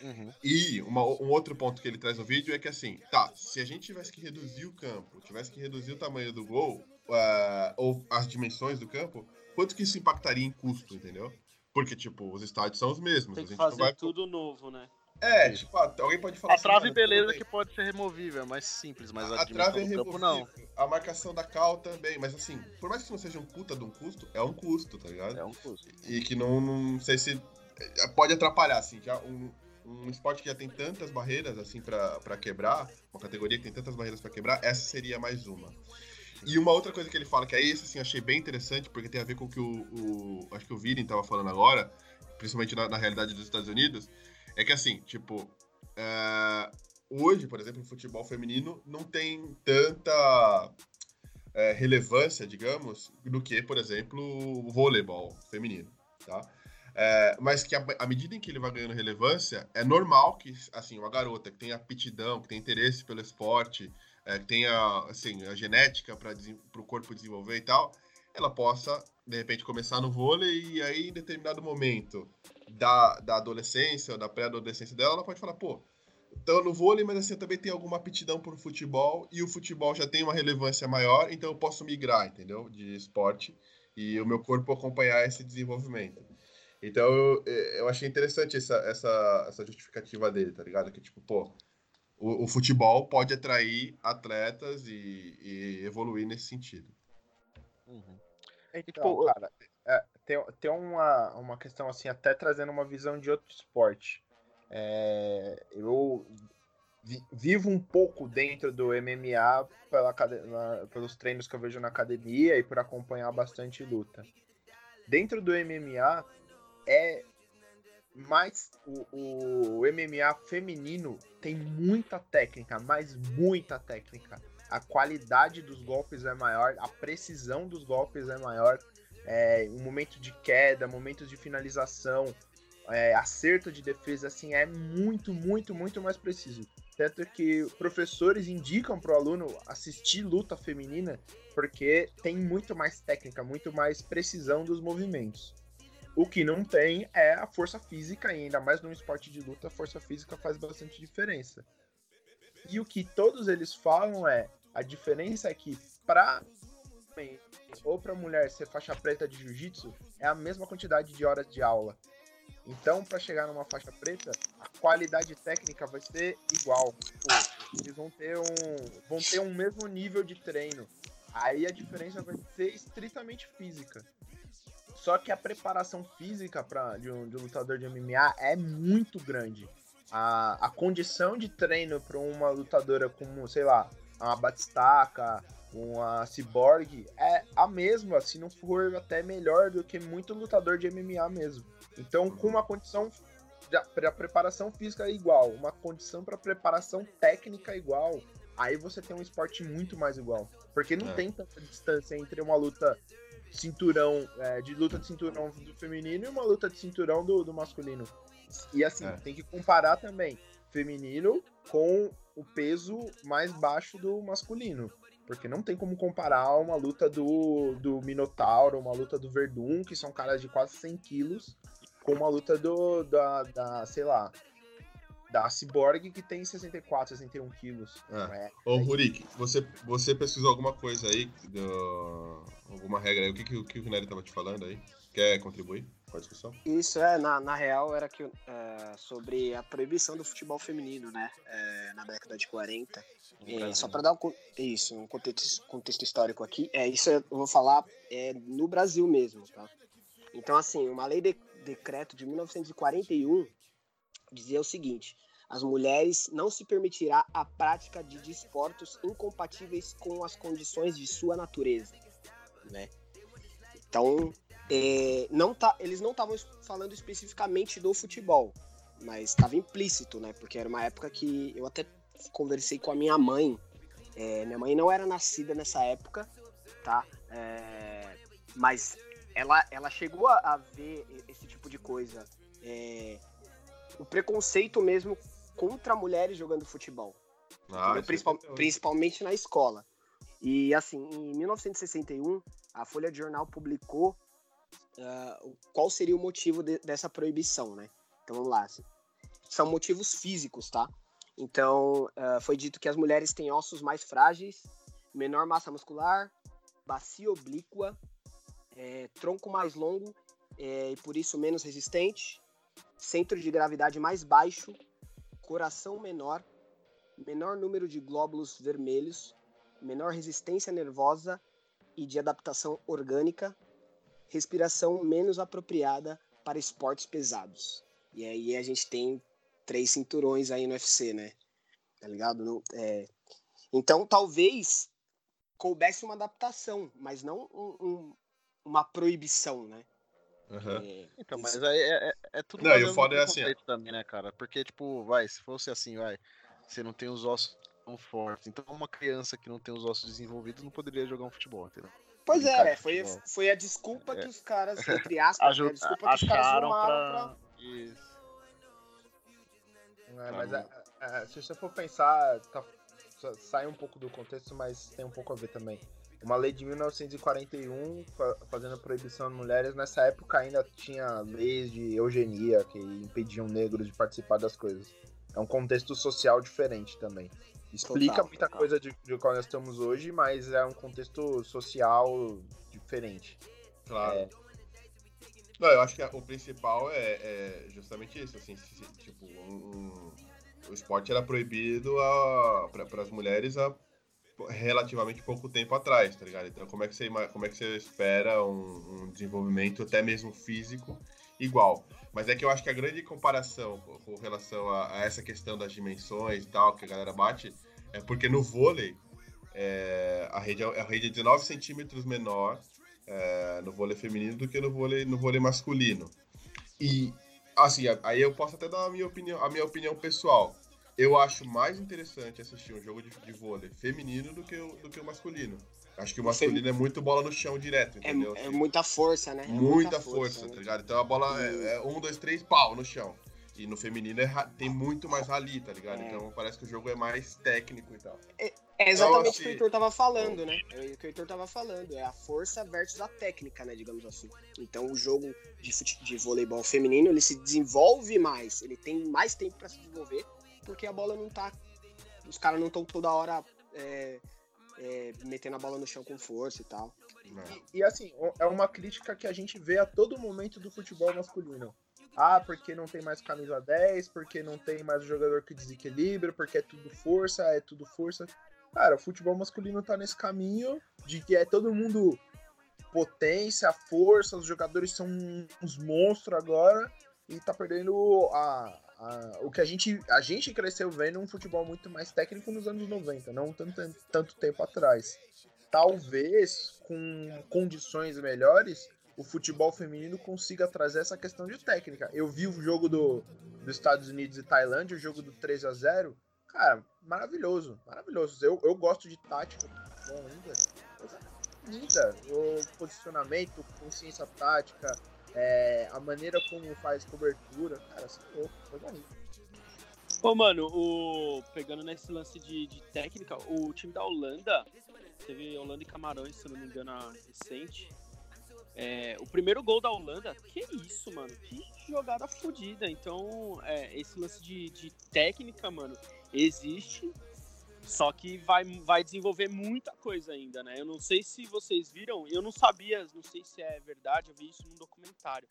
Uhum. E uma- um outro ponto que ele traz no vídeo é que assim, tá, se a gente tivesse que reduzir o campo, tivesse que reduzir o tamanho do gol, ah, ou as dimensões do campo, quanto que isso impactaria em custo, entendeu? Porque, tipo, os estádios são os mesmos. Tem a que fazer vai... tudo novo, né? É, tipo, ah, alguém pode falar A trave, "Mano, beleza, que pode ser removível, é mais simples, mas a, a trave é do campo removível, não. a marcação da cal também, mas assim, por mais que não seja um puta de um custo, é um custo, tá ligado? É um custo. e que não, não sei se é, pode atrapalhar assim já um, um esporte que já tem tantas barreiras assim pra pra quebrar uma categoria que tem tantas barreiras pra quebrar essa seria mais uma e uma outra coisa que ele fala que é isso assim achei bem interessante porque tem a ver com o que o, o- acho que o Viren tava falando agora principalmente na, na realidade dos Estados Unidos é que assim tipo é, hoje por exemplo o futebol feminino não tem tanta é, relevância, digamos, do que, por exemplo, o voleibol feminino, tá? É, mas que à medida em que ele vai ganhando relevância, é normal que, assim, uma garota que tem aptidão, que tem interesse pelo esporte, que tenha, assim, a genética para o corpo desenvolver e tal, ela possa, de repente, começar no vôlei e aí, em determinado momento da, da adolescência ou da pré-adolescência dela, ela pode falar, pô, então no vôlei, mas assim, eu também tenho alguma aptidão por futebol e o futebol já tem uma relevância maior, então eu posso migrar, entendeu? De esporte e o meu corpo acompanhar esse desenvolvimento. Então eu, eu achei interessante essa, essa, essa justificativa dele, tá ligado? Que tipo, pô, o, o futebol pode atrair atletas e, e evoluir nesse sentido. Uhum. Então, tipo, cara, é, tem, tem uma, uma questão assim, até trazendo uma visão de outro esporte. É, eu vi- vivo um pouco dentro do MMA pela, na- pelos treinos que eu vejo na academia e por acompanhar bastante luta. Dentro do MMA é mais o, o MMA feminino tem muita técnica, mas muita técnica. A qualidade dos golpes é maior, a precisão dos golpes é maior, é, o momento de queda, momentos de finalização, é, acerto de defesa, assim, é muito, muito, muito mais preciso. Tanto que professores indicam para o aluno assistir luta feminina porque tem muito mais técnica, muito mais precisão dos movimentos. O que não tem é a força física, e ainda mais num esporte de luta, a força física faz bastante diferença. E o que todos eles falam é: a diferença é que para ou para mulher ser faixa preta de jiu-jitsu é a mesma quantidade de horas de aula. Então, para chegar numa faixa preta, a qualidade técnica vai ser igual. Pô, eles vão ter um vão ter um mesmo nível de treino. Aí a diferença vai ser estritamente física. Só que a preparação física pra, de, um, de um lutador de MMA é muito grande. A, a condição de treino para uma lutadora como, sei lá, uma Batistaca, uma Cyborg, é a mesma, se não for até melhor do que muito lutador de MMA mesmo. Então, com uma condição para preparação física igual, uma condição para preparação técnica igual, aí você tem um esporte muito mais igual. Porque não É. tem tanta distância entre uma luta cinturão, é, de luta de cinturão do feminino e uma luta de cinturão do, do masculino. E assim, É. tem que comparar também feminino com o peso mais baixo do masculino. Porque não tem como comparar uma luta do, do Minotauro, uma luta do Verdun, que são caras de quase 100 quilos, com uma luta do, da, da sei lá, da Cyborg, que tem 64, 61 quilos. É. É, Ô, Rurik, você, você pesquisou alguma coisa aí, do- alguma regra aí? O que, que, o que o Nery tava te falando aí? Quer contribuir a discussão? Isso é, na, na real, era que é, sobre a proibição do futebol feminino, né? é, na década de 40. É, só para dar um, isso, um contexto, contexto histórico aqui, é isso eu vou falar é, no Brasil mesmo, tá? Então, assim, uma lei de decreto de 1941 dizia o seguinte: as mulheres não se permitirá a prática de desportos incompatíveis com as condições de sua natureza, né? Então, é, não tá, eles não estavam falando especificamente do futebol, mas estava implícito, né? Porque era uma época que eu até conversei com a minha mãe. é, minha mãe não era nascida nessa época, tá? É, mas ela, ela chegou a, a ver esse tipo de coisa. É, o preconceito mesmo contra mulheres jogando futebol. Ah? Principal- principalmente na escola. E assim, em 1961, a Folha de Jornal publicou ah, qual seria o motivo de- dessa proibição, né? Então vamos lá. São motivos físicos, tá? Então, ah, foi dito que as mulheres têm ossos mais frágeis, menor massa muscular, bacia oblíqua, eh, tronco mais longo eh, e por isso menos resistente, centro de gravidade mais baixo, coração menor, menor número de glóbulos vermelhos, menor resistência nervosa e de adaptação orgânica, respiração menos apropriada para esportes pesados. E aí a gente tem três cinturões aí no UFC, né? Tá ligado? Não- é, Então talvez coubesse uma adaptação, mas não um- um- uma proibição, né? Aham. É, Então, isso- mas aí é, é, é tudo Não, e o no foda é assim, também, né, cara? Porque, tipo, vai, se fosse assim, vai, você não tem os ossos tão fortes. Então, uma criança que não tem os ossos desenvolvidos não poderia jogar um futebol, entendeu? Pois é, foi, futebol. foi a desculpa É. que os caras, entre [LAUGHS] aspas, né, a Aju- desculpa que os caras arrumaram pra... Isso. É, mas é, é, se você for pensar, tá- sa- sai um pouco do contexto, mas tem um pouco a ver também. Uma lei de 1941 fa- fazendo proibição de mulheres, nessa época ainda tinha leis de eugenia que impediam negros de participar das coisas. É um contexto social diferente também. Explica Total, muita total. coisa de, de qual nós estamos hoje, mas é um contexto social diferente. Claro. É. Não, eu acho que o principal é, é justamente isso, assim, se- se- tipo, um- um- o esporte era proibido para as mulheres há relativamente pouco tempo atrás, tá ligado? Então como é que você, como é que você espera um, um desenvolvimento até mesmo físico igual? Mas é que eu acho que a grande comparação com, relação a, a essa questão das dimensões e tal, que a galera bate, é porque no vôlei é, a, rede, é- a rede é 19 centímetros menor é, no vôlei feminino do que no vôlei, no vôlei masculino. E, assim, aí eu posso até dar a minha opinião, a minha opinião pessoal. Eu acho mais interessante assistir um jogo de, de vôlei feminino do que, o, do que o masculino. Acho que o masculino é muito bola no chão direto, entendeu? É, é Assim, muita força, né? É muita força, né? tá ligado? Então a bola é, é um, dois, três, pau no chão. E no feminino é tem muito mais rali, tá ligado? É. Então parece que o jogo é mais técnico e tal. É exatamente o que o assim, Heitor tava falando, né? É o que o Heitor tava falando. É a força versus a técnica, né? Digamos assim. Então o jogo de, fute- de voleibol feminino, ele se desenvolve mais. Ele tem mais tempo pra se desenvolver, porque a bola não tá. Os caras não estão toda hora é, metendo a bola no chão com força e tal. né? E, e, assim, é uma crítica que a gente vê a todo momento do futebol masculino. Ah, porque não tem mais camisa 10, porque não tem mais o jogador que desequilibra, porque é tudo força, é tudo força. Cara, o futebol masculino tá nesse caminho de que é todo mundo potência, força, os jogadores são uns monstros agora e tá perdendo a, a- o que a gente, a gente cresceu vendo um futebol muito mais técnico nos anos 90, não tanto, tanto tempo atrás. Talvez com condições melhores o futebol feminino consiga trazer essa questão de técnica. Eu vi o jogo do, dos Estados Unidos e Tailândia, o jogo do 3 a 0 Cara, maravilhoso, maravilhoso. Eu, eu gosto de tática, bom linda. O posicionamento, consciência tática, é, a maneira como faz cobertura. Cara, você é louco, coisa linda. Ô, mano, o... pegando nesse lance de, de técnica, o time da Holanda, teve Holanda e Camarões, se não me engano, recente. É, o primeiro gol da Holanda, que isso, mano, que jogada fodida. Então, é, esse lance de, de técnica, mano, existe, só que vai, vai desenvolver muita coisa ainda, né? Eu não sei se vocês viram, eu não sabia, não sei se é verdade, eu vi isso num documentário.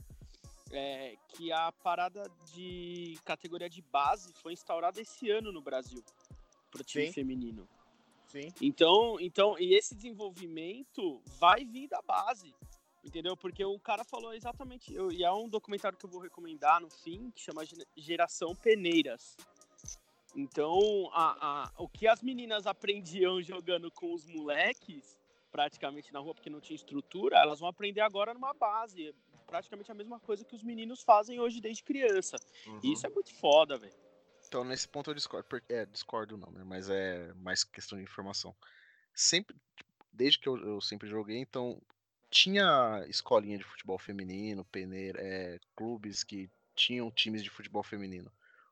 é, que a parada de categoria de base foi instaurada esse ano no Brasil para o time Sim. feminino. Sim. Então, então, e esse desenvolvimento vai vir da base, entendeu? Porque o cara falou exatamente, eu, e é um documentário que eu vou recomendar no fim, que chama Ge- Geração Peneiras. Então, a, a, o que as meninas aprendiam jogando com os moleques, praticamente na rua, porque não tinha estrutura, elas vão aprender agora numa base. Praticamente a mesma coisa que os meninos fazem hoje desde criança. Uhum. E isso é muito foda, velho. Então, nesse ponto eu discordo. porque- É, discordo não, né? Mas é mais questão de informação. Sempre, desde que eu, eu sempre joguei, então tinha escolinha de futebol feminino, peneira, é, clubes que tinham times de futebol feminino.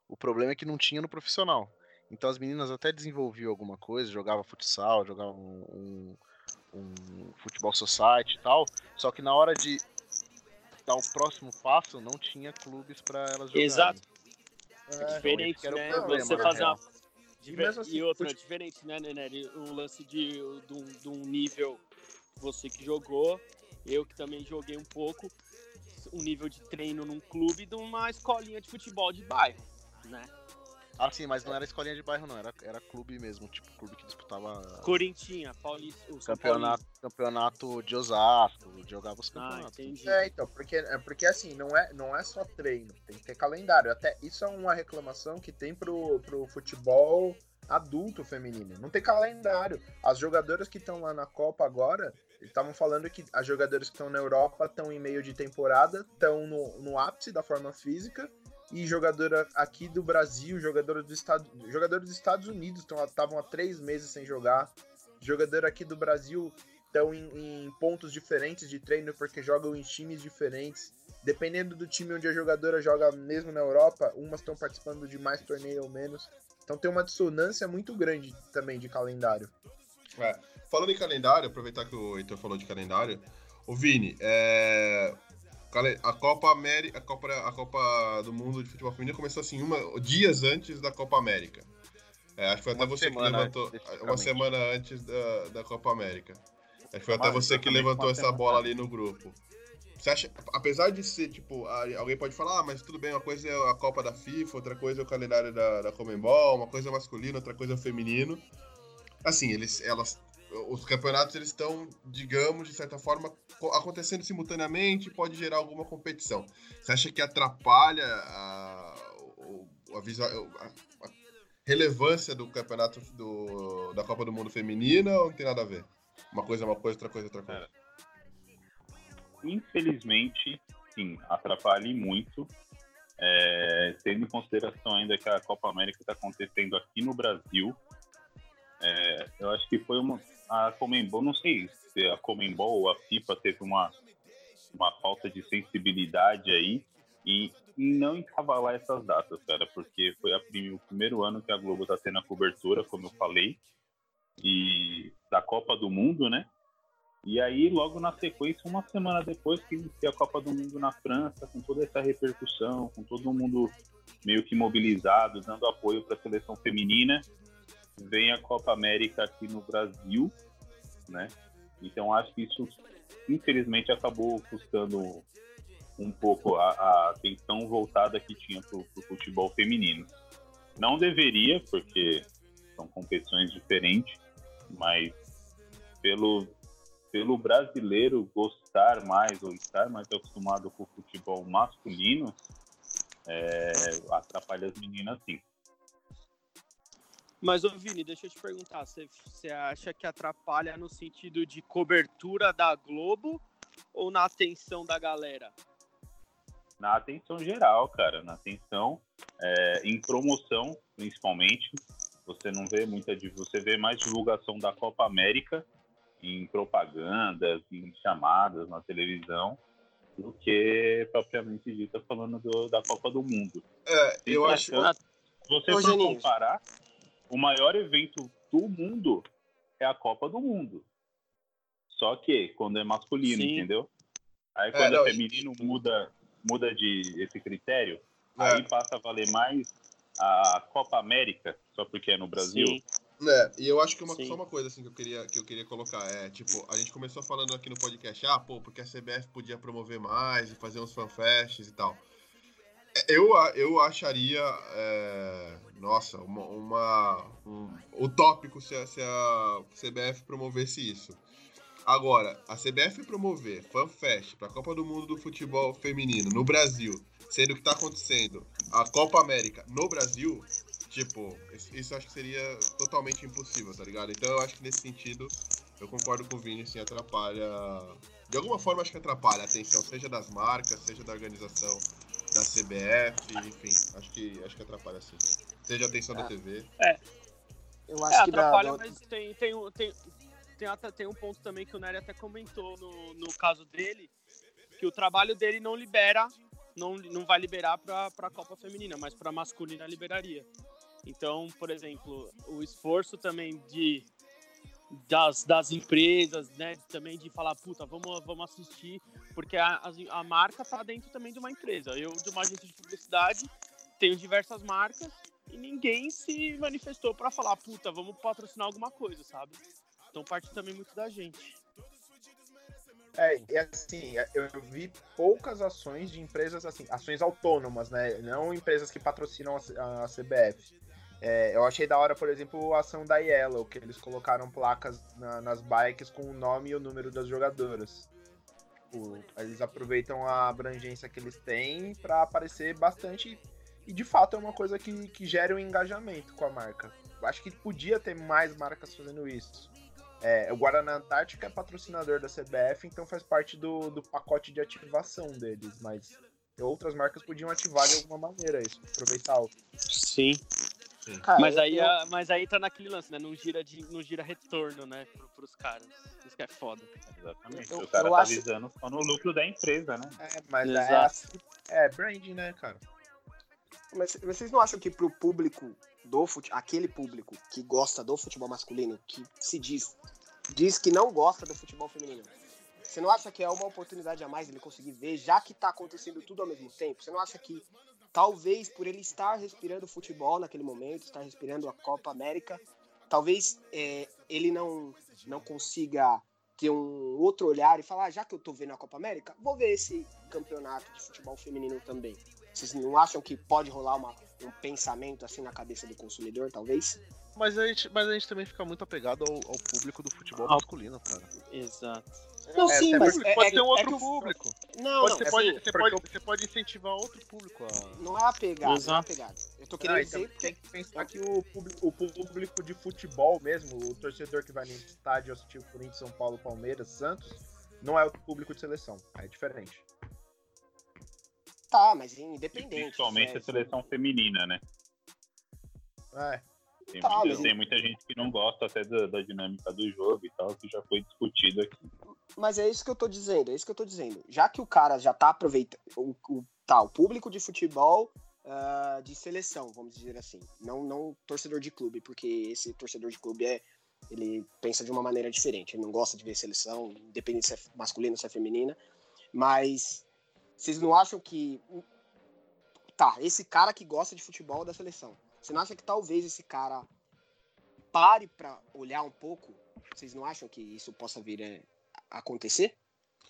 O problema é que não tinha no profissional. Então as meninas até desenvolviam alguma coisa, jogava futsal, jogava um, um, um futebol society e tal. Só que na hora de dar o próximo passo, não tinha clubes para elas jogarem. Exato. Então, É diferente, esse que era o né? problema, Você na fazer uma. E mesmo assim, e outra, fute- diferente, né, Nené? O lance de, de, um, de um nível, você que jogou, eu que também joguei um pouco, um nível de treino num clube de uma escolinha de futebol de bairro, né? Ah, sim, mas não era escolinha de bairro, não. Era, era clube mesmo, tipo, clube que disputava Corintinha, Paulista, o campeonato, campeonato de Osasco, jogava os. Ah, campeonatos. entendi. É, então, porque, é porque assim, não é, não é só treino, tem que ter calendário. Até isso é uma reclamação que tem pro, pro futebol adulto feminino. Não tem calendário. As jogadoras que estão lá na Copa agora, estavam falando que as jogadoras que estão na Europa estão em meio de temporada, estão no, no ápice da forma física. E jogadora aqui do Brasil, jogadora do Estado, jogadores dos Estados Unidos estavam há três meses sem jogar. Jogadora aqui do Brasil estão em, em pontos diferentes de treino porque jogam em times diferentes. Dependendo do time onde a jogadora joga, mesmo na Europa, umas estão participando de mais torneio ou menos. Então tem uma dissonância muito grande também de calendário. É, falando em calendário, aproveitar que o Heitor falou de calendário, o Vini, é, a Copa América, a Copa, a Copa do Mundo de Futebol Feminino começou assim uma, dias antes da Copa América. É, acho que foi até Uma você que levantou uma semana antes da, da Copa América. Acho que foi até você que levantou essa bola ali no grupo. Você acha, apesar de ser, tipo, alguém pode falar, ah, mas tudo bem, uma coisa é a Copa da FIFA, outra coisa é o calendário da, da Comembol, uma coisa é masculino, outra coisa é feminino. Assim, eles, elas, os campeonatos eles estão, digamos, de certa forma, co- acontecendo simultaneamente, pode gerar alguma competição. Você acha que atrapalha a, a, a- a relevância do campeonato do, da Copa do Mundo feminina ou não tem nada a ver? Uma coisa é uma coisa, outra coisa é outra coisa. Infelizmente, sim, atrapalha muito. É, tendo em consideração ainda que a Copa América está acontecendo aqui no Brasil, é, eu acho que foi uma. A Comembol, não sei se a Comembol ou a FIFA teve uma, uma falta de sensibilidade aí e não encavalar essas datas, cara, porque foi a o primeiro ano que a Globo está tendo a cobertura, como eu falei, e da Copa do Mundo, né? E aí, logo na sequência, uma semana depois que inicia a Copa do Mundo na França, com toda essa repercussão, com todo mundo meio que mobilizado, dando apoio para a seleção feminina, vem a Copa América aqui no Brasil, né? Então, acho que isso, infelizmente, acabou custando um pouco a, a atenção voltada que tinha para o futebol feminino. Não deveria, porque são competições diferentes, mas pelo pelo brasileiro gostar mais ou estar mais acostumado com o futebol masculino, é, atrapalha as meninas sim. Mas, ô Vini, deixa eu te perguntar, você, acha que atrapalha no sentido de cobertura da Globo ou na atenção da galera? Na atenção geral, cara, na atenção, é, em promoção principalmente, você não vê muita, você vê mais divulgação da Copa América em propagandas, em chamadas na televisão, do que propriamente dita falando do- da Copa do Mundo. É, eu Então, acho. Se você Ô, for comparar, o maior evento do mundo é a Copa do Mundo. Só que quando é masculino, Sim. entendeu? Aí quando não, é e- feminino muda, muda de esse critério, É. aí passa a valer mais a Copa América, só porque é no Brasil. Sim. É, e eu acho que uma, Sim. só uma coisa assim que eu, queria, que eu queria colocar é, tipo, a gente começou falando aqui no podcast, ah, pô, porque a CBF podia promover mais e fazer uns fanfests e tal. Eu, eu acharia, é, nossa, uma, uma- um, utópico se a, se a CBF promovesse isso. Agora, a CBF promover fanfest para a Copa do Mundo do Futebol Feminino no Brasil, sendo que tá acontecendo a Copa América no Brasil, tipo, isso acho que seria totalmente impossível, tá ligado? Então eu acho que nesse sentido, eu concordo com o Vini, assim, atrapalha. De alguma forma acho que atrapalha a atenção, seja das marcas, seja da organização da CBF, enfim, acho que acho que atrapalha sim. Seja a atenção da Ah. TV. Eu acho É, que da, atrapalha, da- mas tem, tem, um- tem, tem, até- tem um ponto também que o Nery até comentou no, no caso dele, que o trabalho dele não libera não, não vai liberar para a Copa Feminina, mas para masculina liberaria. Então, por exemplo, o esforço também de das, das empresas, né, também de falar, puta, vamos, vamos assistir, porque a, a marca tá dentro também de uma empresa. Eu, de uma agência de publicidade, tenho diversas marcas e ninguém se manifestou para falar, puta, vamos patrocinar alguma coisa, sabe? Então parte também muito da gente. É, e assim, eu vi poucas ações de empresas assim, ações autônomas, né? Não empresas que patrocinam a, a CBF. É, eu achei da hora, por exemplo, a ação da Yellow, que eles colocaram placas na, nas bikes com o nome e o número das jogadoras. O, eles aproveitam a abrangência que eles têm para aparecer bastante. E de fato é uma coisa que, que gera um engajamento com a marca. Eu acho que podia ter mais marcas fazendo isso. É, o Guaraná Antártica é patrocinador da CBF, então faz parte do, do pacote de ativação deles, mas outras marcas podiam ativar de alguma maneira isso, aproveitar o. Sim. Cara, mas, aí, eu... mas aí tá naquele lance, né? Não gira, de, não gira retorno, né? Pro, pros caras. Isso que é foda. Exatamente. Eu, o cara tá acho... visando só no lucro da empresa, né? É, mas é Exato. é, é branding, né, cara? Mas vocês não acham que pro público do futebol, aquele público que gosta do futebol masculino, que se diz, diz que não gosta do futebol feminino, você não acha que é uma oportunidade a mais ele conseguir ver, já que tá acontecendo tudo ao mesmo tempo? Você não acha que talvez por ele estar respirando futebol naquele momento, estar respirando a Copa América, talvez é, ele não, não consiga ter um outro olhar e falar, ah, já que eu tô vendo a Copa América, vou ver esse campeonato de futebol feminino também. Vocês não acham que pode rolar uma, um pensamento assim na cabeça do consumidor, talvez? Mas a gente, mas a gente também fica muito apegado ao, ao público do futebol masculino, cara. Exato. Não, é, sim, mas é, pode é, ter um outro é público. Não, pode, não, você, pode, assim, você, pode, você pode incentivar outro público a. Não é apegado, não é apegado. Eu tô querendo ah, então dizer. Tem que pensar que o público, o público de futebol mesmo, o torcedor que vai no estádio assistir o Corinthians, São Paulo, Palmeiras, Santos, não é o público de seleção. É diferente. Tá, mas independente. Principalmente a seleção feminina, né? É. Tem, tá, muita, tem, muita, gente que não gosta até da, da, dinâmica do jogo e tal, que já foi discutido aqui. Mas é isso que eu tô dizendo, é isso que eu tô dizendo. Já que o cara já tá aproveitando. O, o, tá, o público de futebol uh, de seleção, vamos dizer assim. Não, não torcedor de clube, porque esse torcedor de clube é. Ele pensa de uma maneira diferente. Ele não gosta de ver seleção, independente se é masculina ou se é feminina. Mas vocês não acham que. Tá, esse cara que gosta de futebol da seleção. Você não acha que talvez esse cara pare para olhar um pouco? Vocês não acham que isso possa vir é, acontecer?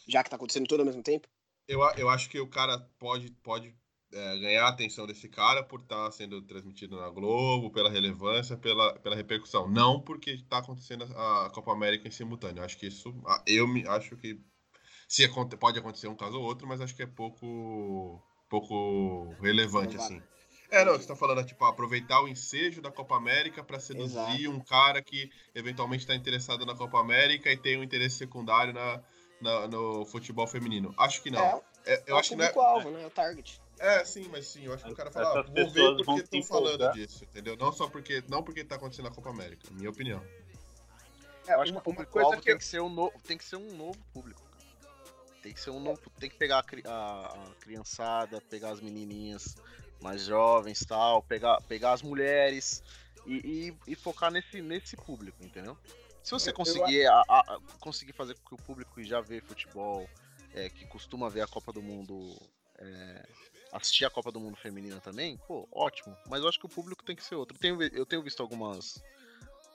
Já que tá acontecendo tudo ao mesmo tempo? Eu, eu acho que o cara pode, pode é, ganhar a atenção desse cara por estar tá sendo transmitido na Globo, pela relevância, pela, pela repercussão. Não porque está acontecendo a Copa América em simultâneo. Acho que isso. Eu me acho que se pode acontecer um caso ou outro, mas acho que é pouco, pouco relevante, assim. É, não, você tá falando, tipo, aproveitar o ensejo da Copa América para seduzir Exato. um cara que eventualmente está interessado na Copa América e tem um interesse secundário na, na no futebol feminino. Acho que não. É, é, eu é acho que não é... alvo, né? É o target. É, sim, mas sim, eu acho que o cara fala, ah, vou ver porque estão falando disso, entendeu? Não só porque, não porque tá acontecendo na Copa América, minha opinião. É, eu acho que o público-alvo que... tem, que ser um no... tem que ser um novo público. Tem que ser um novo. Tem que pegar a, a, a criançada, pegar as menininhas mais jovens tal, pegar, pegar as mulheres e, e, e focar nesse, nesse público, entendeu? Se você conseguir, a, a, conseguir fazer com que o público que já vê futebol, é, que costuma ver a Copa do Mundo, é, assistir a Copa do Mundo feminina também, pô, ótimo. Mas eu acho que o público tem que ser outro. Eu tenho, eu tenho visto algumas,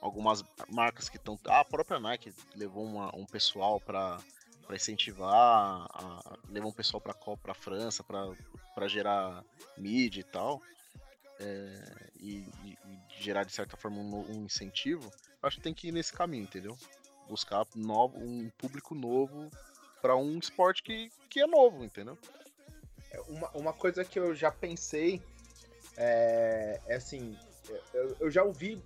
algumas marcas que estão. A própria Nike levou uma, um pessoal para para incentivar, a, levar um pessoal para Copa, para França, para gerar mídia e tal, é, e, e, gerar de certa forma um, um, incentivo, acho que tem que ir nesse caminho, entendeu? Buscar novo, um público novo para um esporte que, que é novo, entendeu? É, uma, uma coisa que eu já pensei é, é assim, eu, eu já ouvi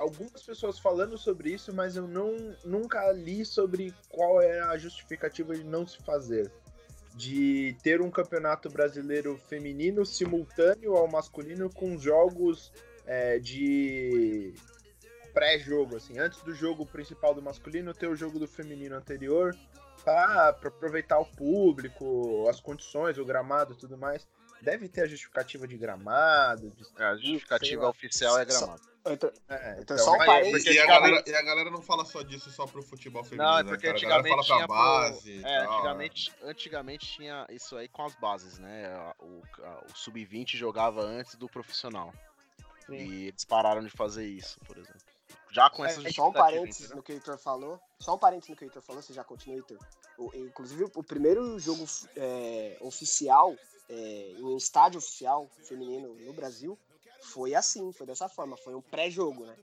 algumas pessoas falando sobre isso, mas eu não nunca li sobre qual é a justificativa de não se fazer. De ter um campeonato brasileiro feminino simultâneo ao masculino com jogos é, de pré-jogo, assim, antes do jogo principal do masculino ter o jogo do feminino anterior para aproveitar o público, as condições, o gramado e tudo mais. Deve ter a justificativa de gramado. De... É, a justificativa oficial é gramado. Então, É, então, só um mas- parênteses. E a, antigamente- galera, e a galera não fala só disso só pro futebol feminino, Não, é né, porque galera antigamente fala tinha pra pro- base e É, tal, antigamente, antigamente tinha isso aí com as bases, né? O, o sub-20 jogava antes do profissional. Sim. E eles pararam de fazer isso, por exemplo. Já com É, essa Só um parênteses entendeu? no que o Heitor falou. Só um parênteses no que o Heitor falou, você já continua, Heitor. O- inclusive, o primeiro jogo é, oficial, é, em um estádio oficial feminino no Brasil, foi assim, foi dessa forma. Foi um pré-jogo, né?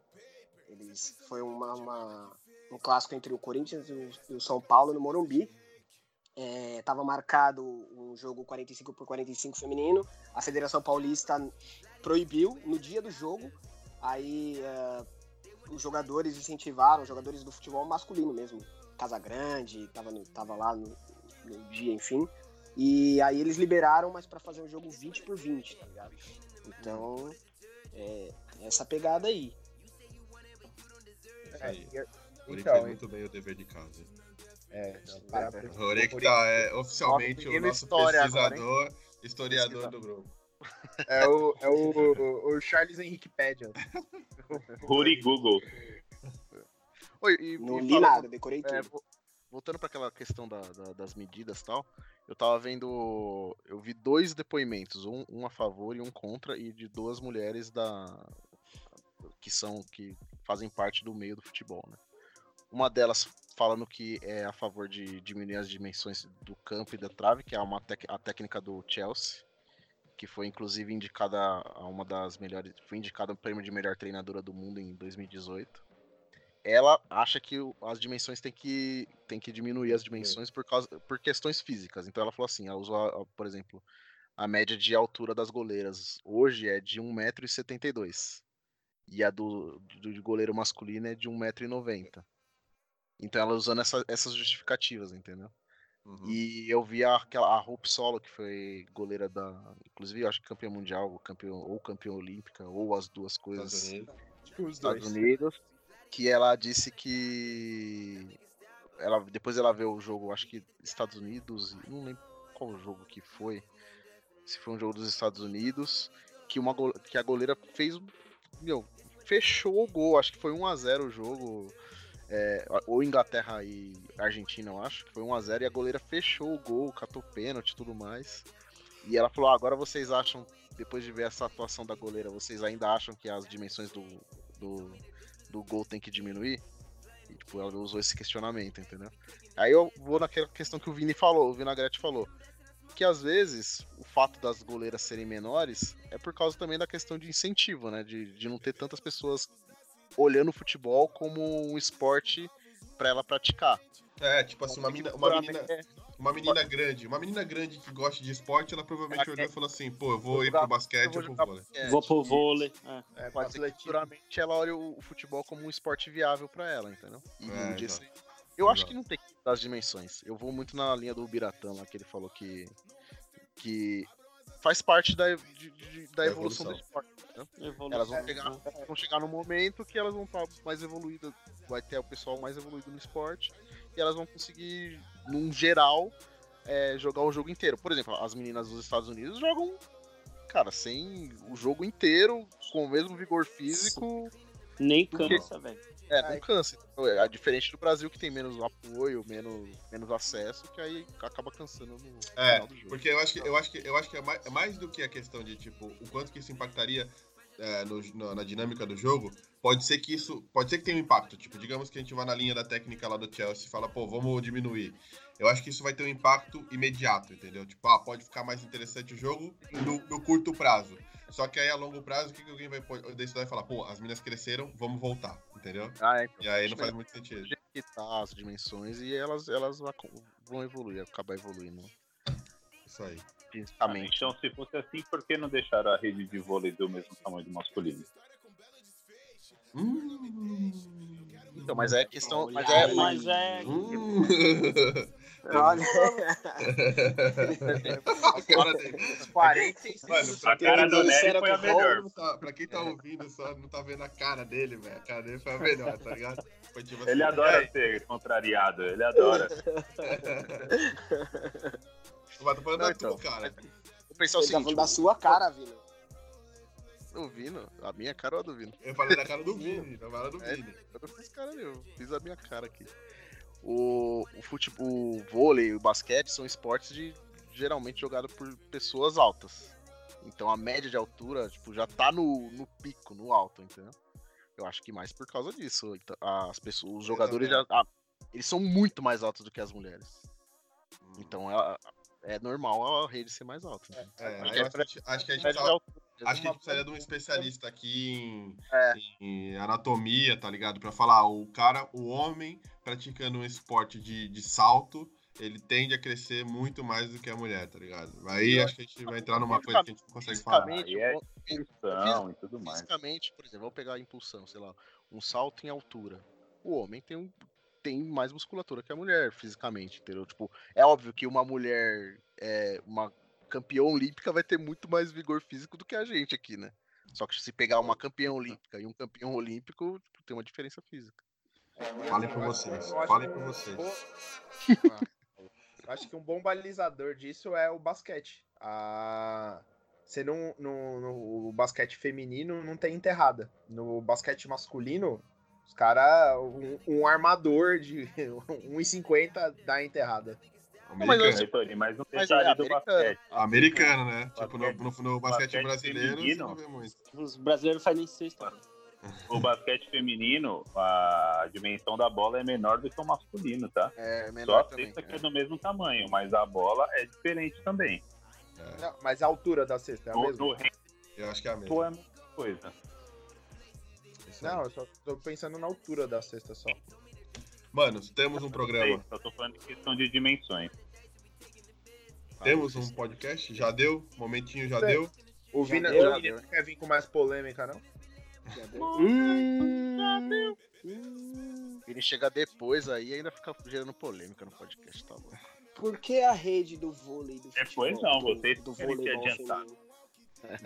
Eles, foi uma, uma- um clássico entre o Corinthians e o, São Paulo no Morumbi. É, tava marcado um jogo 45 por 45 feminino. A Federação Paulista proibiu no dia do jogo. Aí é, os jogadores incentivaram, os jogadores do futebol masculino mesmo. Casa Grande, tava, no- tava lá no, no dia, enfim. E aí eles liberaram, mas pra fazer um jogo 20 por 20, tá ligado? Então, é, essa pegada aí. Isso aí. É, O então, fez muito bem o dever de casa. é, então, parabéns. O que tá é, oficialmente Nossa, o nosso história agora, pesquisador, historiador do grupo. É o, é o, o, o Charles Henrique Pédia. Ruri Google. Oi, e, Não e li falando- nada, decorei é, tudo. vo- voltando para aquela questão da- da- das medidas tal, eu tava vendo. Eu vi dois depoimentos, um, um a favor e um contra, e de duas mulheres da. que são. que fazem parte do meio do futebol, né? Uma delas falando que é a favor de diminuir as dimensões do campo e da trave, que é uma a técnica do Chelsea, que foi inclusive indicada a uma das melhores. Foi indicada ao prêmio de melhor treinadora do mundo em 2018 ela acha que as dimensões tem que, tem que diminuir as dimensões por, causa, por questões físicas. Então ela falou assim, ela usou, por exemplo, a média de altura das goleiras hoje é de 1,72m. E a do, do goleiro masculino é de 1,90m. Então ela usando essa- essas justificativas, entendeu? Uhum. E eu vi a, aquela, a Hope Solo, que foi goleira da. Inclusive, eu acho que campeã mundial, ou campeão, ou campeã olímpica, ou as duas coisas. Estados Unidos. Tipo, os Estados dois. Unidos, que ela disse que ela depois ela vê o jogo, acho que Estados Unidos, não lembro qual jogo que foi, se foi um jogo dos Estados Unidos, que uma que a goleira fez, meu, fechou o gol, acho que foi 1 a 0 o jogo. É, ou Inglaterra e Argentina, eu acho, que foi 1 a 0 e a goleira fechou o gol, catou pênalti e tudo mais. E ela falou: ah, agora vocês acham, depois de ver essa atuação da goleira, vocês ainda acham que as dimensões do, do, do gol tem que diminuir? E, tipo, ela usou esse questionamento, entendeu? Aí eu vou naquela questão que o Vini falou, o Vinagrete falou. Que às vezes o fato das goleiras serem menores é por causa também da questão de incentivo, né? De, de não ter tantas pessoas olhando o futebol como um esporte pra ela praticar. É, tipo assim, uma menina, uma menina, É, uma menina grande, uma menina grande que gosta de esporte, ela provavelmente Ela olhou e falou assim, pô, eu vou Vou ir jogar- pro basquete eu vou ou pro vôlei. basquete. Vou pro vôlei. É. É, Pode ser que futuramente ela olhe o, o futebol como um esporte viável pra ela, entendeu? E É, um exato. se- Eu acho que não tem que dar as dimensões. Eu vou muito na linha do Biratã lá, que ele falou que. que faz parte da, de- de- da Da evolução, do evolução. esporte. Evolução. Elas vão chegar, vão chegar no momento que elas vão estar mais evoluídas, vai ter o pessoal mais evoluído no esporte, e elas vão conseguir, num geral, é, jogar o jogo inteiro. Por exemplo, as meninas dos Estados Unidos jogam, cara, sem o jogo inteiro, com o mesmo vigor físico, Nem que- cansa, velho. é, não cansa. É diferente do Brasil, que tem menos apoio, menos, menos acesso, que aí acaba cansando no É, final do jogo. porque eu acho que eu acho que eu acho que é mais, é mais do que a questão de tipo o quanto que isso impactaria é, no- no- na dinâmica do jogo. Pode ser que isso pode ser que tenha um impacto. Tipo, digamos que a gente vá na linha da técnica lá do Chelsea e fala, pô, vamos diminuir. Eu acho que isso vai ter um impacto imediato, entendeu? Tipo, ah, pode ficar mais interessante o jogo no, no curto prazo. Só que aí a longo prazo, o que, que alguém vai decidir e falar, pô, as minas cresceram, vamos voltar, entendeu? Ah, é, então, E aí não faz melhor muito sentido. ajeitar as dimensões e elas, elas vão vão evoluir, acabar evoluindo Isso aí. Fisicamente. então, se fosse assim, por que não deixaram a rede de vôlei do mesmo tamanho do masculino? Hum. Então, mas é questão. Mas Olha é. Mas é- Hum. Olha, a cara dele. 45 Mano, A pra cara do Nery foi a melhor. Tá- pra quem tá ouvindo só não tá vendo a cara dele, velho. A cara dele foi a melhor, tá ligado? Foi tipo assim, Ele adora "Ei". ser contrariado, ele adora. [LAUGHS] Mas tô falando Não, da então. tua cara. Vou pensar o ele tá seguinte, falando da sua cara, Vino. o Vino, a minha cara ou a do Vino? Eu falei da cara do Vini, não falei do É. Vini. Eu não fiz cara nenhum, fiz a minha cara aqui. O, o futebol, o vôlei e o basquete são esportes de geralmente jogado por pessoas altas. Então a média de altura, tipo, já tá no, no pico, no alto, entendeu? Eu acho que mais por causa disso. Então, As pessoas, os jogadores já. ah, eles são muito mais altos do que as mulheres. Então é, é normal a rede ser mais alta. né? É, Acho que é acho que a gente- acho que a gente Média de tá- altura. Acho que a gente precisaria de um especialista aqui em, É. em anatomia, tá ligado? Pra falar, o cara, o homem praticando um esporte de, de salto, ele tende a crescer muito mais do que a mulher, tá ligado? Aí acho que a gente vai entrar numa coisa que a gente não consegue falar. Fisicamente, é Impulsão e tudo mais. Fisicamente, por exemplo, vamos pegar a impulsão, sei lá, um salto em altura. O homem tem, um, tem mais musculatura que a mulher, fisicamente, entendeu? Tipo, é óbvio que uma mulher, é, uma campeã olímpica vai ter muito mais vigor físico do que a gente aqui, né? Só que se pegar uma campeã olímpica e um campeão olímpico, tipo, tem uma diferença física. Falem por vocês, falem por vocês. [LAUGHS] acho que um bom balizador disso é o basquete. A... Você não, no, no basquete feminino não tem enterrada. No basquete masculino, os caras. Um, um armador de [LAUGHS] 1,50 dá enterrada. Americano. Tony, mas Mas detalhe é do basquete. Americano, né? Tipo, no, Basquete- no, no basquete basquete brasileiro, você não vê muito. Os brasileiros fazem sexta. O basquete feminino, a dimensão da bola é menor do que o masculino, tá? É Só menor a também. cesta que é. é do mesmo tamanho, mas a bola é diferente também. É, Não, mas a altura da cesta é a No, mesma? no eu acho que é a mesma. é a mesma coisa. Não, eu só tô pensando na altura da cesta só. Mano, temos um programa. Só tô falando de questão de dimensões. Temos um podcast? Já deu? Momentinho já Sim. deu? O Já Vina, deu, o Vina não quer vir com mais polêmica, não? Hum, Ele chega depois aí e ainda fica gerando polêmica no podcast, tá bom? por que a rede do vôlei do Depois futebol, não, do, vocês do se voleibol adiantar. feminino?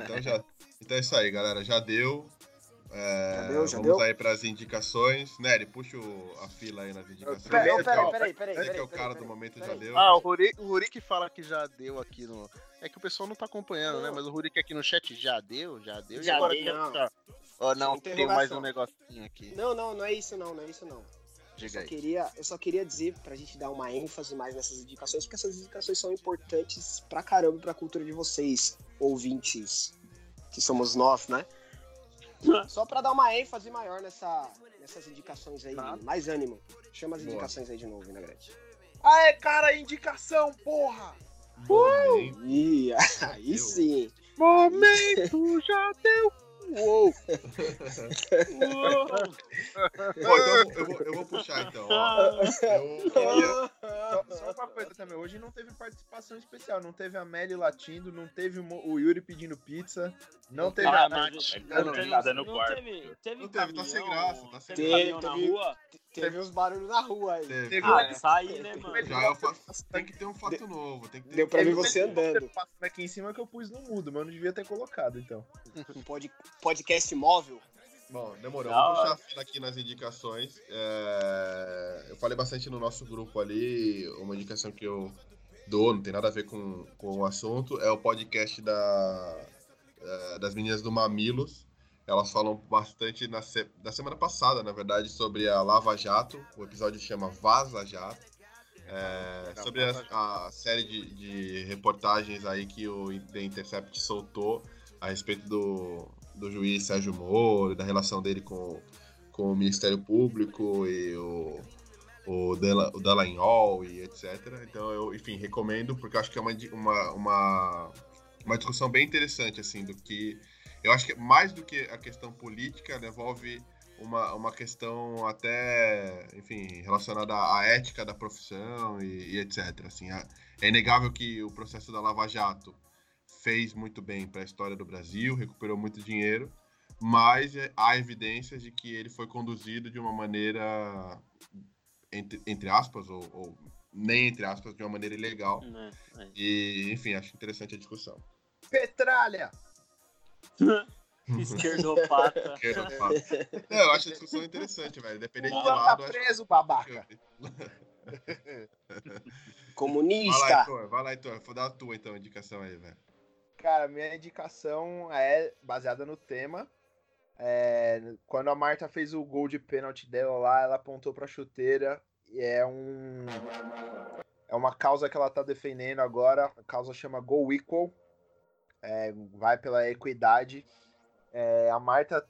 Então, já, então é isso aí, galera. Já deu. É, Já deu, já vamos deu? aí para as indicações. Nery, puxa o- a fila aí nas indicações. Pera- Não, Você que é peraí, o- peraí, peraí. você que é peraí, o cara peraí, do momento já peraí. deu. Ah, o Ruri, o Ruri que fala que já deu aqui no. É que o pessoal não tá acompanhando, né? Mas o Ruri que aqui no chat já deu, já deu. e Já agora deu. ficar? Ó, não, tem mais um negocinho aqui. Não, não, não é isso não, não é isso não. Eu Diga só, aí. queria, eu só queria dizer pra gente dar uma ênfase mais nessas indicações, porque essas indicações são importantes pra caramba pra cultura de vocês, ouvintes, que somos nós, né? Só pra dar uma ênfase maior nessa, nessas indicações aí, Nada. mais ânimo. Chama as Boa. indicações aí de novo, Vinagrete. Aê, cara, indicação, porra! Ih, [LAUGHS] aí Deu. sim. Momento já deu! Uou! Bom, então eu vou, eu vou- puxar então. ó. Eu queria. Só, só uma coisa também, hoje não teve participação especial, não teve a Melly latindo, não teve o, Yuri pedindo pizza, não teve Ah, a Nath. não, Não, teve, nada no não quarto. teve, teve Não teve, tá sem graça, tá sem teve graça. caminhão na Teve- rua. Teve uns barulhos na rua aí. Teve. Teve Ah, uma- isso aí, né, mano? Já é o fato- tem que ter um fato novo. Tem que ter Deu pra ver você andando. aqui em cima que eu pus no mudo, mas eu não devia ter colocado, então. Um pod, podcast móvel. Bom, demorou. Vou puxar a fila aqui nas indicações. É, Eu falei bastante no nosso grupo ali. Uma indicação que eu dou, não tem nada a ver com, com o assunto, é o podcast da, é, das meninas do Mamilos. Elas falam bastante na se- da semana passada, na verdade, sobre a Lava Jato. O episódio chama Vaza Jato. É, sobre a, a série de, de reportagens aí que o The Intercept soltou a respeito do, do juiz Sérgio Moro, da relação dele com, com o Ministério Público e o, o, Dela, o Dallagnol e etc. Então eu, enfim, recomendo, porque acho que é uma, uma, uma discussão bem interessante, assim, do que. Eu acho que mais do que a questão política, né, envolve uma, uma questão até, enfim, relacionada à ética da profissão e, e etc. Assim, é, é inegável que o processo da Lava Jato fez muito bem para a história do Brasil, recuperou muito dinheiro, mas é- há evidências de que ele foi conduzido de uma maneira entre, entre aspas, ou, ou nem entre aspas, de uma maneira ilegal. Né? É. E, enfim, acho interessante a discussão. Petralha! [LAUGHS] Esquerdopata. Falar. Não, eu acho a discussão interessante, velho. Dependendo de Lula tá lado, acho preso, babaca. Vai lá, Comunista. Heitor. Vai lá, Heitor. Vou dar a tua, então, indicação aí, velho. Cara, minha indicação é baseada no tema. É, quando a Marta fez o gol de pênalti dela lá, ela apontou pra chuteira e é um é uma causa que ela tá defendendo agora. A causa chama Go Equal. É, vai pela equidade. É, a Marta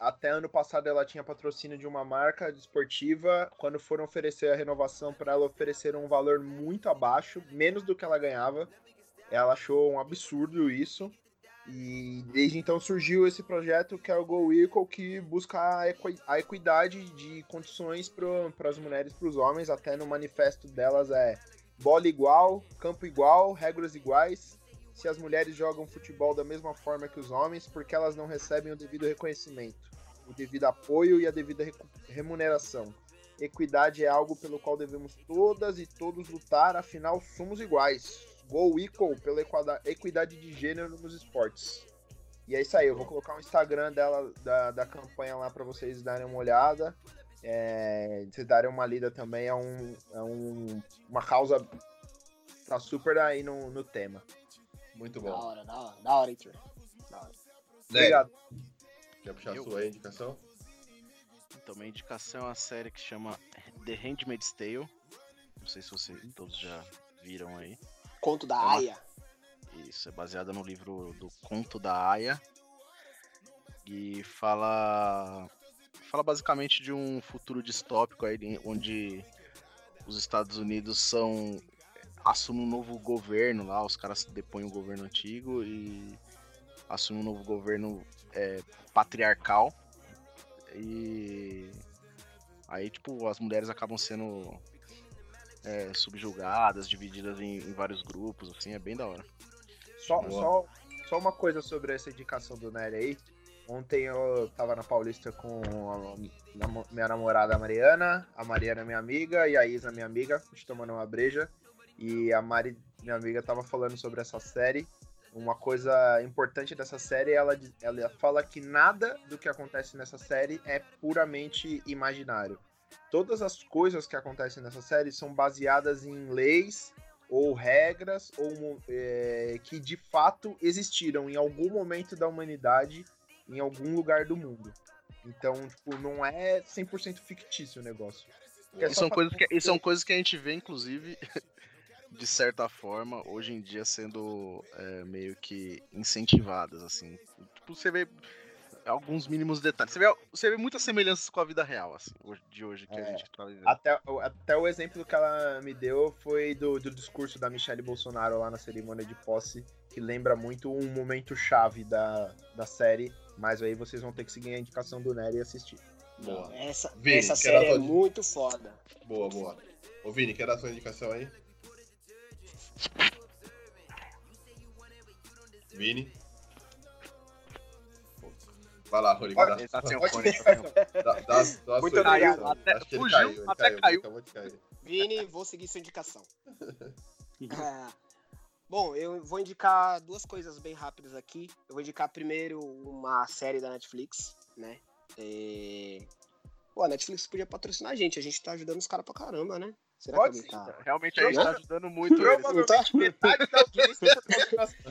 até ano passado ela tinha patrocínio de uma marca esportiva. Quando foram oferecer a renovação para ela, ofereceram um valor muito abaixo, menos do que ela ganhava. Ela achou um absurdo isso. E desde então surgiu esse projeto que é o Go Equal, que busca a equidade de condições para as mulheres e para os homens. Até no manifesto delas é bola igual, campo igual, regras iguais. Se as mulheres jogam futebol da mesma forma que os homens, porque elas não recebem o devido reconhecimento, o devido apoio e a devida remuneração. Equidade é algo pelo qual devemos todas e todos lutar, afinal somos iguais. Go Equal pela equidade de gênero nos esportes. E é isso aí, eu vou colocar o Instagram dela, da, da campanha lá para vocês darem uma olhada. É, vocês darem uma lida também, é, um, é um, uma causa tá super aí no, no tema. Muito Da bom. hora, da hora, da hora, Heitor. Da hora. Obrigado. Quer puxar a Eu? sua aí, indicação? Então, minha indicação é uma série que chama The Handmaid's Tale. Não sei se vocês todos já viram aí. Conto da uma- Aya. Isso, é baseada no livro do Conto da Aya. E fala. Fala basicamente de um futuro distópico aí, onde os Estados Unidos são. Assumem um novo governo lá, os caras depõem o governo antigo e assumem um novo governo é, patriarcal. E aí, tipo, as mulheres acabam sendo é, subjugadas, divididas em, em vários grupos, assim, é bem da hora. Só, Boa. só, só uma coisa sobre essa indicação do Nery aí. Ontem eu tava na Paulista com a minha namorada Mariana, a Mariana minha amiga e a Isa minha amiga, a gente tomando uma breja. E a Mari, minha amiga, tava falando sobre essa série. Uma coisa importante dessa série, ela, ela fala que nada do que acontece nessa série é puramente imaginário. Todas as coisas que acontecem nessa série são baseadas em leis ou regras ou é, que de fato existiram em algum momento da humanidade em algum lugar do mundo. Então, tipo, não é 100% fictício o negócio. É E são, coisas que, e são coisas que a gente vê, inclusive, [LAUGHS] de certa forma, hoje em dia sendo é, meio que incentivadas, assim. Tipo, você vê alguns mínimos detalhes. Você vê, você vê muitas semelhanças com a vida real, assim, de hoje que a É. gente tá vivendo. Até, o- até o exemplo que ela me deu foi do, do discurso da Michelle Bolsonaro lá na cerimônia de posse, que lembra muito um momento chave da, da série. Mas aí vocês vão ter que seguir a indicação do Nery e assistir. Boa. Essa, Vini, essa série é muito foda. Boa, boa. Ô, Vini, quer dar sua indicação aí? Vini? Vai lá, dar. Ele tá sem Pode- fone, tá fone. Dá, dá, dá Muito obrigado. Até- Acho fugiu, caiu, até caiu, caiu. cair. Vini, vou seguir sua indicação. Ah, [LAUGHS] Bom, eu vou indicar duas coisas bem rápidas aqui. Eu vou indicar primeiro uma série da Netflix, né? É... Pô, a Netflix podia patrocinar a gente, a gente tá ajudando os caras pra caramba, né? Será Pode que não tá? Realmente a gente Não? tá ajudando muito eles. Provavelmente metade da audiência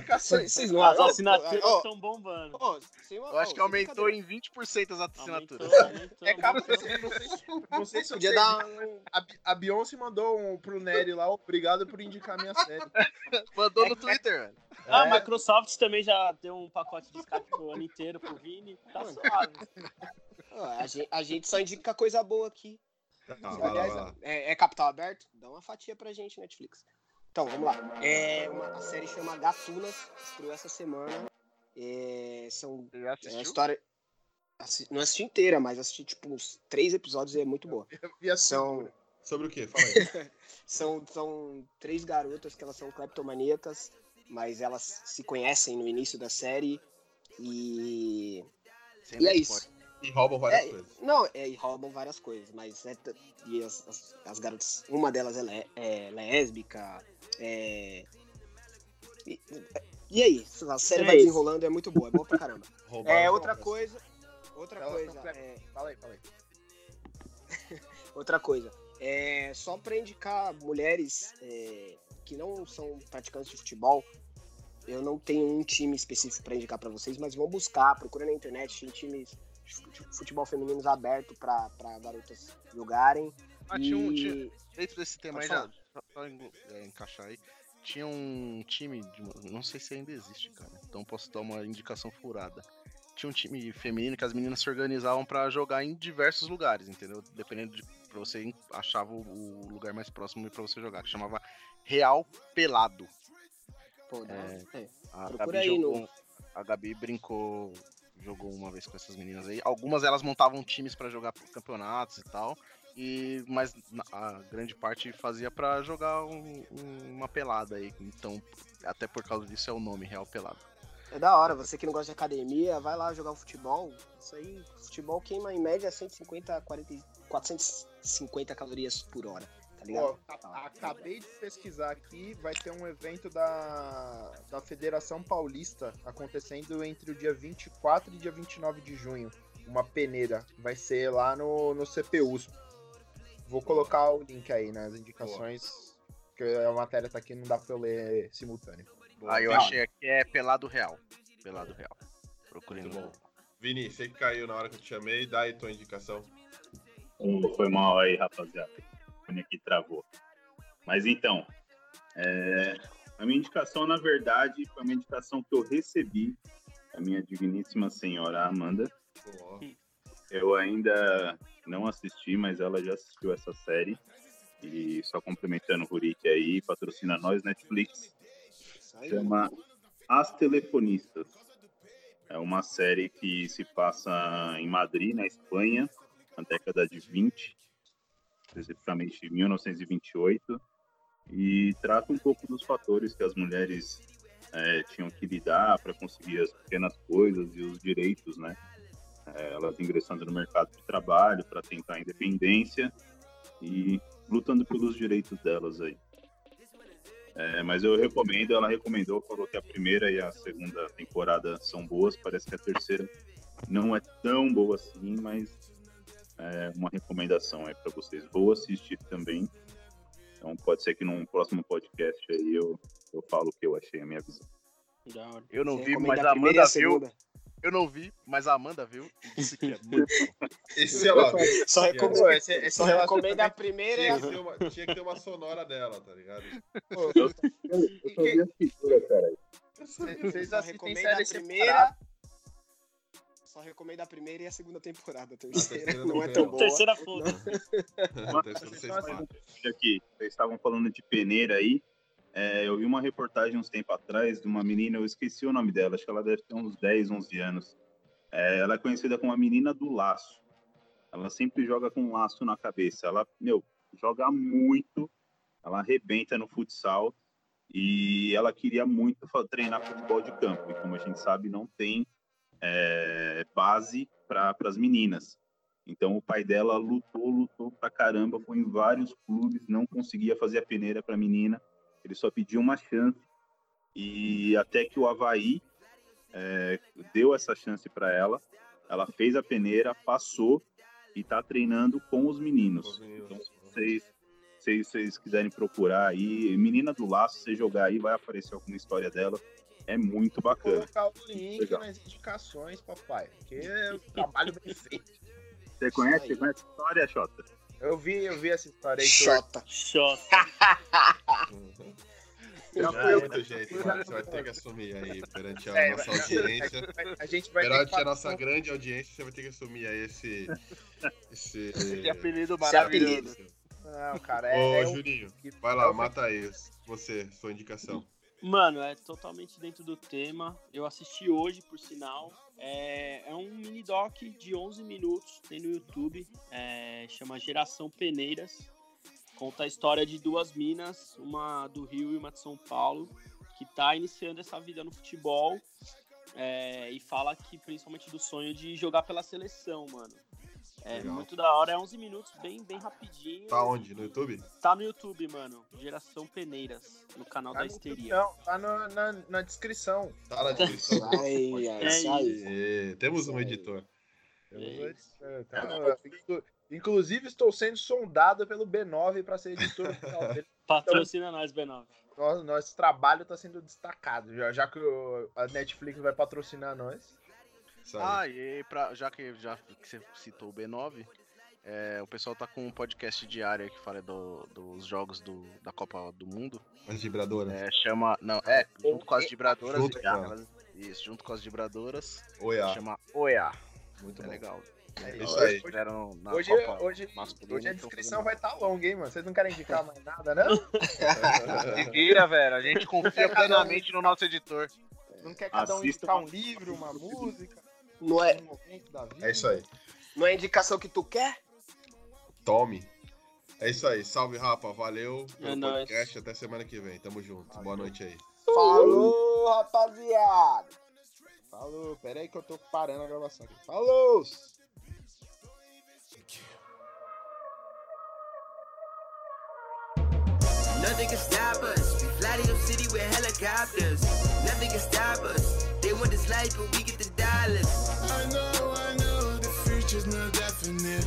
tá as. Vocês não As assinaturas estão bombando. ó, sem- Eu acho que aumentou em 20% as assinaturas. Aumentou, aumentou, [LAUGHS] É você- não sei, se- não sei se Podia dar um... A, Bi- a Beyoncé mandou um pro Nery lá, obrigado por indicar minha série. [LAUGHS] Mandou no Twitter, velho. Ah, a É. Microsoft também já deu um pacote de escape pro ano inteiro pro Vini. Tá suave. A, gente, a gente só indica coisa boa aqui. Tá, Aliás, é, é capital aberto? Dá uma fatia pra gente, Netflix. Então, vamos lá. É uma, a série chama Gatunas, estreou essa semana. É, são é a história. assi- Não assisti inteira, mas assisti tipo uns três episódios e é muito boa. A São, Sobre o quê? Fala aí. [LAUGHS] são, são três garotas que elas são cleptomaníacas, mas elas se conhecem no início da série. E, Sem e é isso. E roubam várias É, coisas. Não, é, e roubam várias coisas, mas é, e as, as, as garotas, uma delas é, lé- é lésbica, é... E, e aí, a série É vai desenrolando, é muito boa, é boa pra caramba. [LAUGHS] É, outra coisa, outra Elas coisa, é, Fala aí, fala aí. [LAUGHS] outra coisa, é, só pra indicar mulheres é, que não são praticantes de futebol, eu não tenho um time específico pra indicar pra vocês, mas vão buscar, procura na internet, tem times futebol femininos aberto pra pra garotas jogarem. Ah, tinha um, e- tinha- dentro desse tema aí, Pode já, só pra engo- é, encaixar aí, tinha um time, de não sei se ainda existe, cara, então posso dar uma indicação furada. Tinha um time feminino que as meninas se organizavam pra jogar em diversos lugares, entendeu? Dependendo de pra você achava o, o lugar mais próximo pra você jogar, que chamava Real Pelado. Pô, É. é. A Procura Gabi, aí jogou, no- a Gabi brincou, jogou uma vez com essas meninas aí. Algumas elas montavam times pra jogar campeonatos e tal. E, mas a grande parte fazia pra jogar um- um- uma pelada aí. Então, até por causa disso é o nome Real Pelado. É da hora, você que não gosta de academia, vai lá jogar futebol. Isso aí, futebol queima em média 150, 40, e- 450 calorias por hora, tá ligado? Ó, acabei de pesquisar aqui, vai ter um evento da, da Federação Paulista acontecendo entre o dia 24 e dia 29 de junho. Uma peneira. Vai ser lá no, no CPUSP. Vou colocar o link aí nas indicações, porque a matéria tá aqui, não dá pra eu ler simultâneo. Aí eu Não. achei aqui é Pelado Real. Pelado Real. Procurem Muito bom. Vini, você que caiu na hora que eu te chamei, dá aí tua indicação. Foi mal aí, rapaziada. O fone aqui travou. Mas então, é, a minha indicação, na verdade, foi uma indicação que eu recebi da minha digníssima senhora Amanda. Eu ainda não assisti, mas ela já assistiu essa série. E só complementando o Rurik aí, patrocina nós, Netflix. Chama As Telefonistas. É uma série que se passa em Madrid, na Espanha, na década de 20, especificamente 1928, e trata um pouco dos fatores que as mulheres eh, tinham que lidar para conseguir as pequenas coisas e os direitos, né? Eh, elas ingressando no mercado de trabalho para tentar a independência e lutando pelos direitos delas aí. É, mas eu recomendo, ela recomendou, falou que a primeira e a segunda temporada são boas, parece que a terceira não é tão boa assim, mas é uma recomendação aí para vocês. Vou assistir também. Então pode ser que num próximo podcast aí eu, eu falo o que eu achei, a minha visão. Eu não vi, mas a Amanda viu. Eu não vi, mas a Amanda viu e disse que é muito bom. Esse ela. Só Pô, recomenda, esse, esse só recomenda a primeira e Tinha a que, ter uma, tinha que ter uma sonora dela, tá ligado? Eu só vi a figura, cara. Vocês assistem a primeira. separada? Só recomenda a primeira e a segunda temporada. A terceira terceira [LAUGHS] não não é tão boa. Terceira foda. A [LAUGHS] terceira vocês Nossa, matam. aqui, vocês estavam falando de peneira aí. É, eu vi uma reportagem uns tempo atrás de uma menina, eu esqueci o nome dela, acho que ela deve ter uns 10, 11 anos. É, ela é conhecida como a menina do laço. Ela sempre joga com um laço na cabeça. Ela, meu, joga muito, ela arrebenta no futsal e ela queria muito treinar futebol de campo. E como a gente sabe, não tem é, base para as meninas. Então o pai dela lutou, lutou pra caramba, foi em vários clubes, não conseguia fazer a peneira pra menina. Ele só pediu uma chance e até que o Havaí é, deu essa chance para ela. Ela fez a peneira, passou e tá treinando com os meninos. Os meninos. Então, se vocês, se vocês quiserem procurar aí, Menina do Laço, você jogar aí, vai aparecer alguma história dela. É muito Vou bacana. colocar o link Legal. nas indicações, papai. Porque é um trabalho bem feito. Você conhece, você conhece a história, Xota? Eu vi, eu vi essa história aí. Xota. Xota. Uhum. [LAUGHS] Já foi é eu- muito jeito, mano. Você vai ter que assumir aí perante a É, nossa vai- audiência. [LAUGHS] A gente vai Perante que a nossa um- grande audiência, você vai ter que assumir aí esse. Esse. [LAUGHS] Que apelido Esse maravilhoso. apelido. Não, cara, é, Ô, é um- Juninho, que- vai é lá, um- mata aí. Você, sua indicação. Mano, é totalmente dentro do tema. Eu assisti hoje, por sinal. É, é um mini doc de 11 minutos, tem no YouTube. É, chama Geração Peneiras. Conta a história de duas minas, uma do Rio e uma de São Paulo, que tá iniciando essa vida no futebol. É, e fala que principalmente do sonho de jogar pela seleção, mano. É Legal. muito da hora, é 11 minutos, bem, bem rapidinho. Tá onde? No YouTube? Tá no YouTube, mano. Geração Peneiras, no canal Tá da no- Histeria. Não, tá no- na, na descrição. Tá na descrição. [LAUGHS] Ai, ai, É isso aí. Ê, temos um editor. É, tá no- inclu- Inclusive, estou sendo sondado pelo B9 para ser editor. [LAUGHS] Patrocina nós, B9. Nosso, nosso trabalho está sendo destacado, já, já que o- a Netflix vai patrocinar nós. Aí. Ah, e pra, já que já que você citou o B9, é, o pessoal tá com um podcast diário aí que fala do- dos jogos do, da Copa do Mundo. As vibradoras. É, chama. Não, é, junto com as vibradoras. Junto e- com aquelas- isso, junto com as vibradoras. Oiá. Chama OEA. Muito É bom. legal. É Isso aí. Hoje, Fizeram na hoje, Copa hoje, hoje a descrição vai estar longa, hein, mano? Vocês não querem indicar mais nada, não? [LAUGHS] Se vira, velho. A gente confia plenamente no nosso editor. Não quer cada um Assista indicar uma- um livro, uma [LAUGHS] música, Não é? É isso aí. não é a indicação que tu quer? Tome. É isso aí. Salve, Rafa. Valeu pelo É nóis. podcast. Até semana que vem. Tamo junto. Boa noite aí. Falou, rapaziada! Falou, pera aí que eu tô parando a gravação aqui. Falou! Nothing can stop us. We fly to your city with helicopters. Nothing can stop us. They want this life, but we get the dollars. I know, I know, the future's not definite.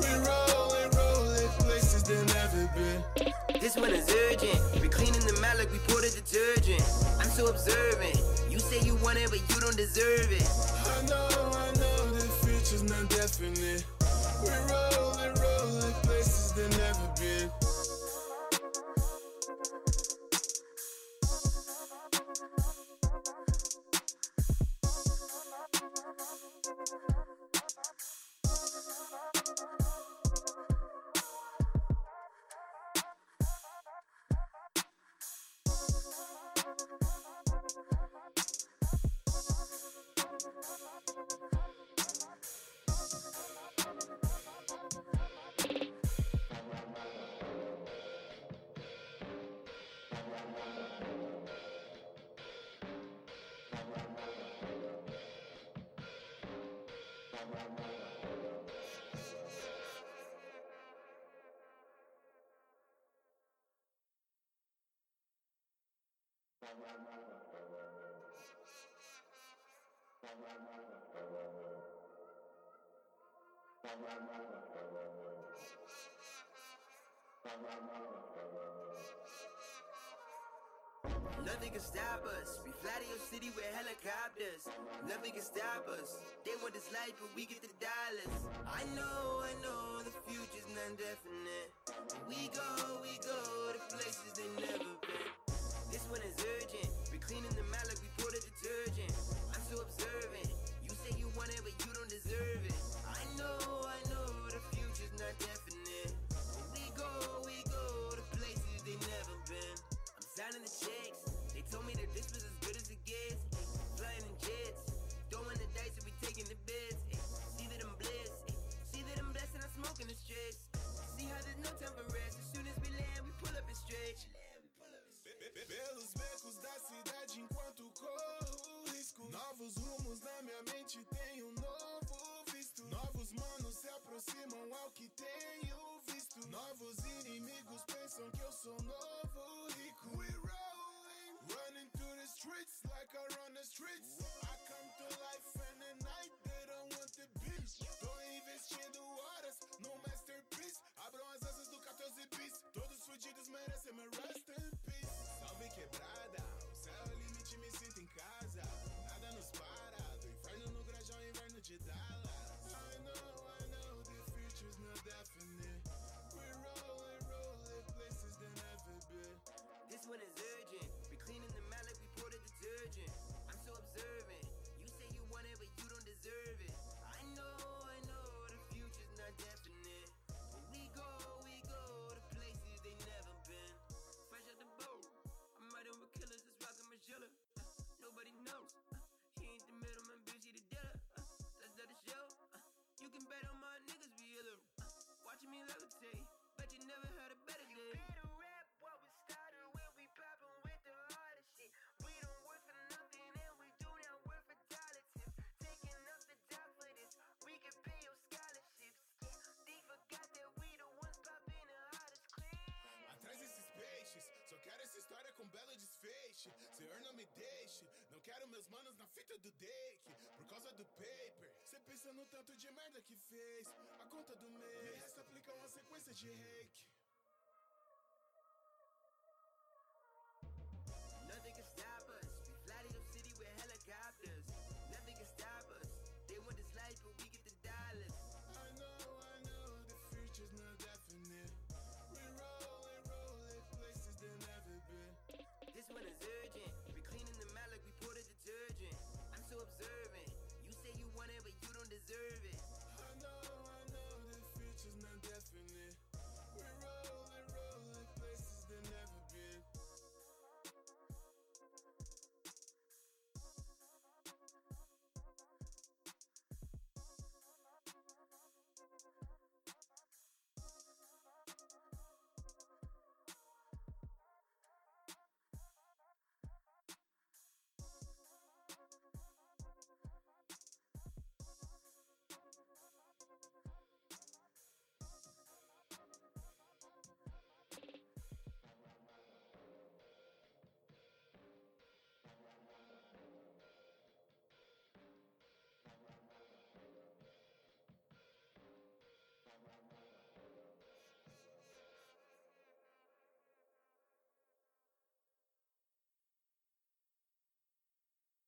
We roll and roll in places they've never been. This one is urgent. We cleaning the like we poured a detergent. I'm so observant. You say you want it, but you don't deserve it. I know, I know, the future's not definite. We roll and roll in places they've never been. Nothing can stop us. We fly to your city with helicopters. Nothing can stop us. They want this life, but we get the dollars. I know, I know, the future's not definite. We go, we go to places they never been. This one is urgent. We cleaning the like we poured a detergent. Rumos na minha mente tem um novo visto. Novos manos se aproximam ao que tenho visto. Novos inimigos pensam que eu sou novo rico. We rolling, running through the streets like I run the streets. I come to life and at night they don't want the beat. Tô investindo horas no masterpiece. Abram as asas do 14 bis. Todos fudidos merecem meu rest in peace. Salve quebrada, Senhor, não me deixe. Não quero meus manos na fita do date. Por causa do paper. Cê pensa no tanto de merda que fez. A conta do mês. Me uma sequência de reiki. You say you want it, but you don't deserve it.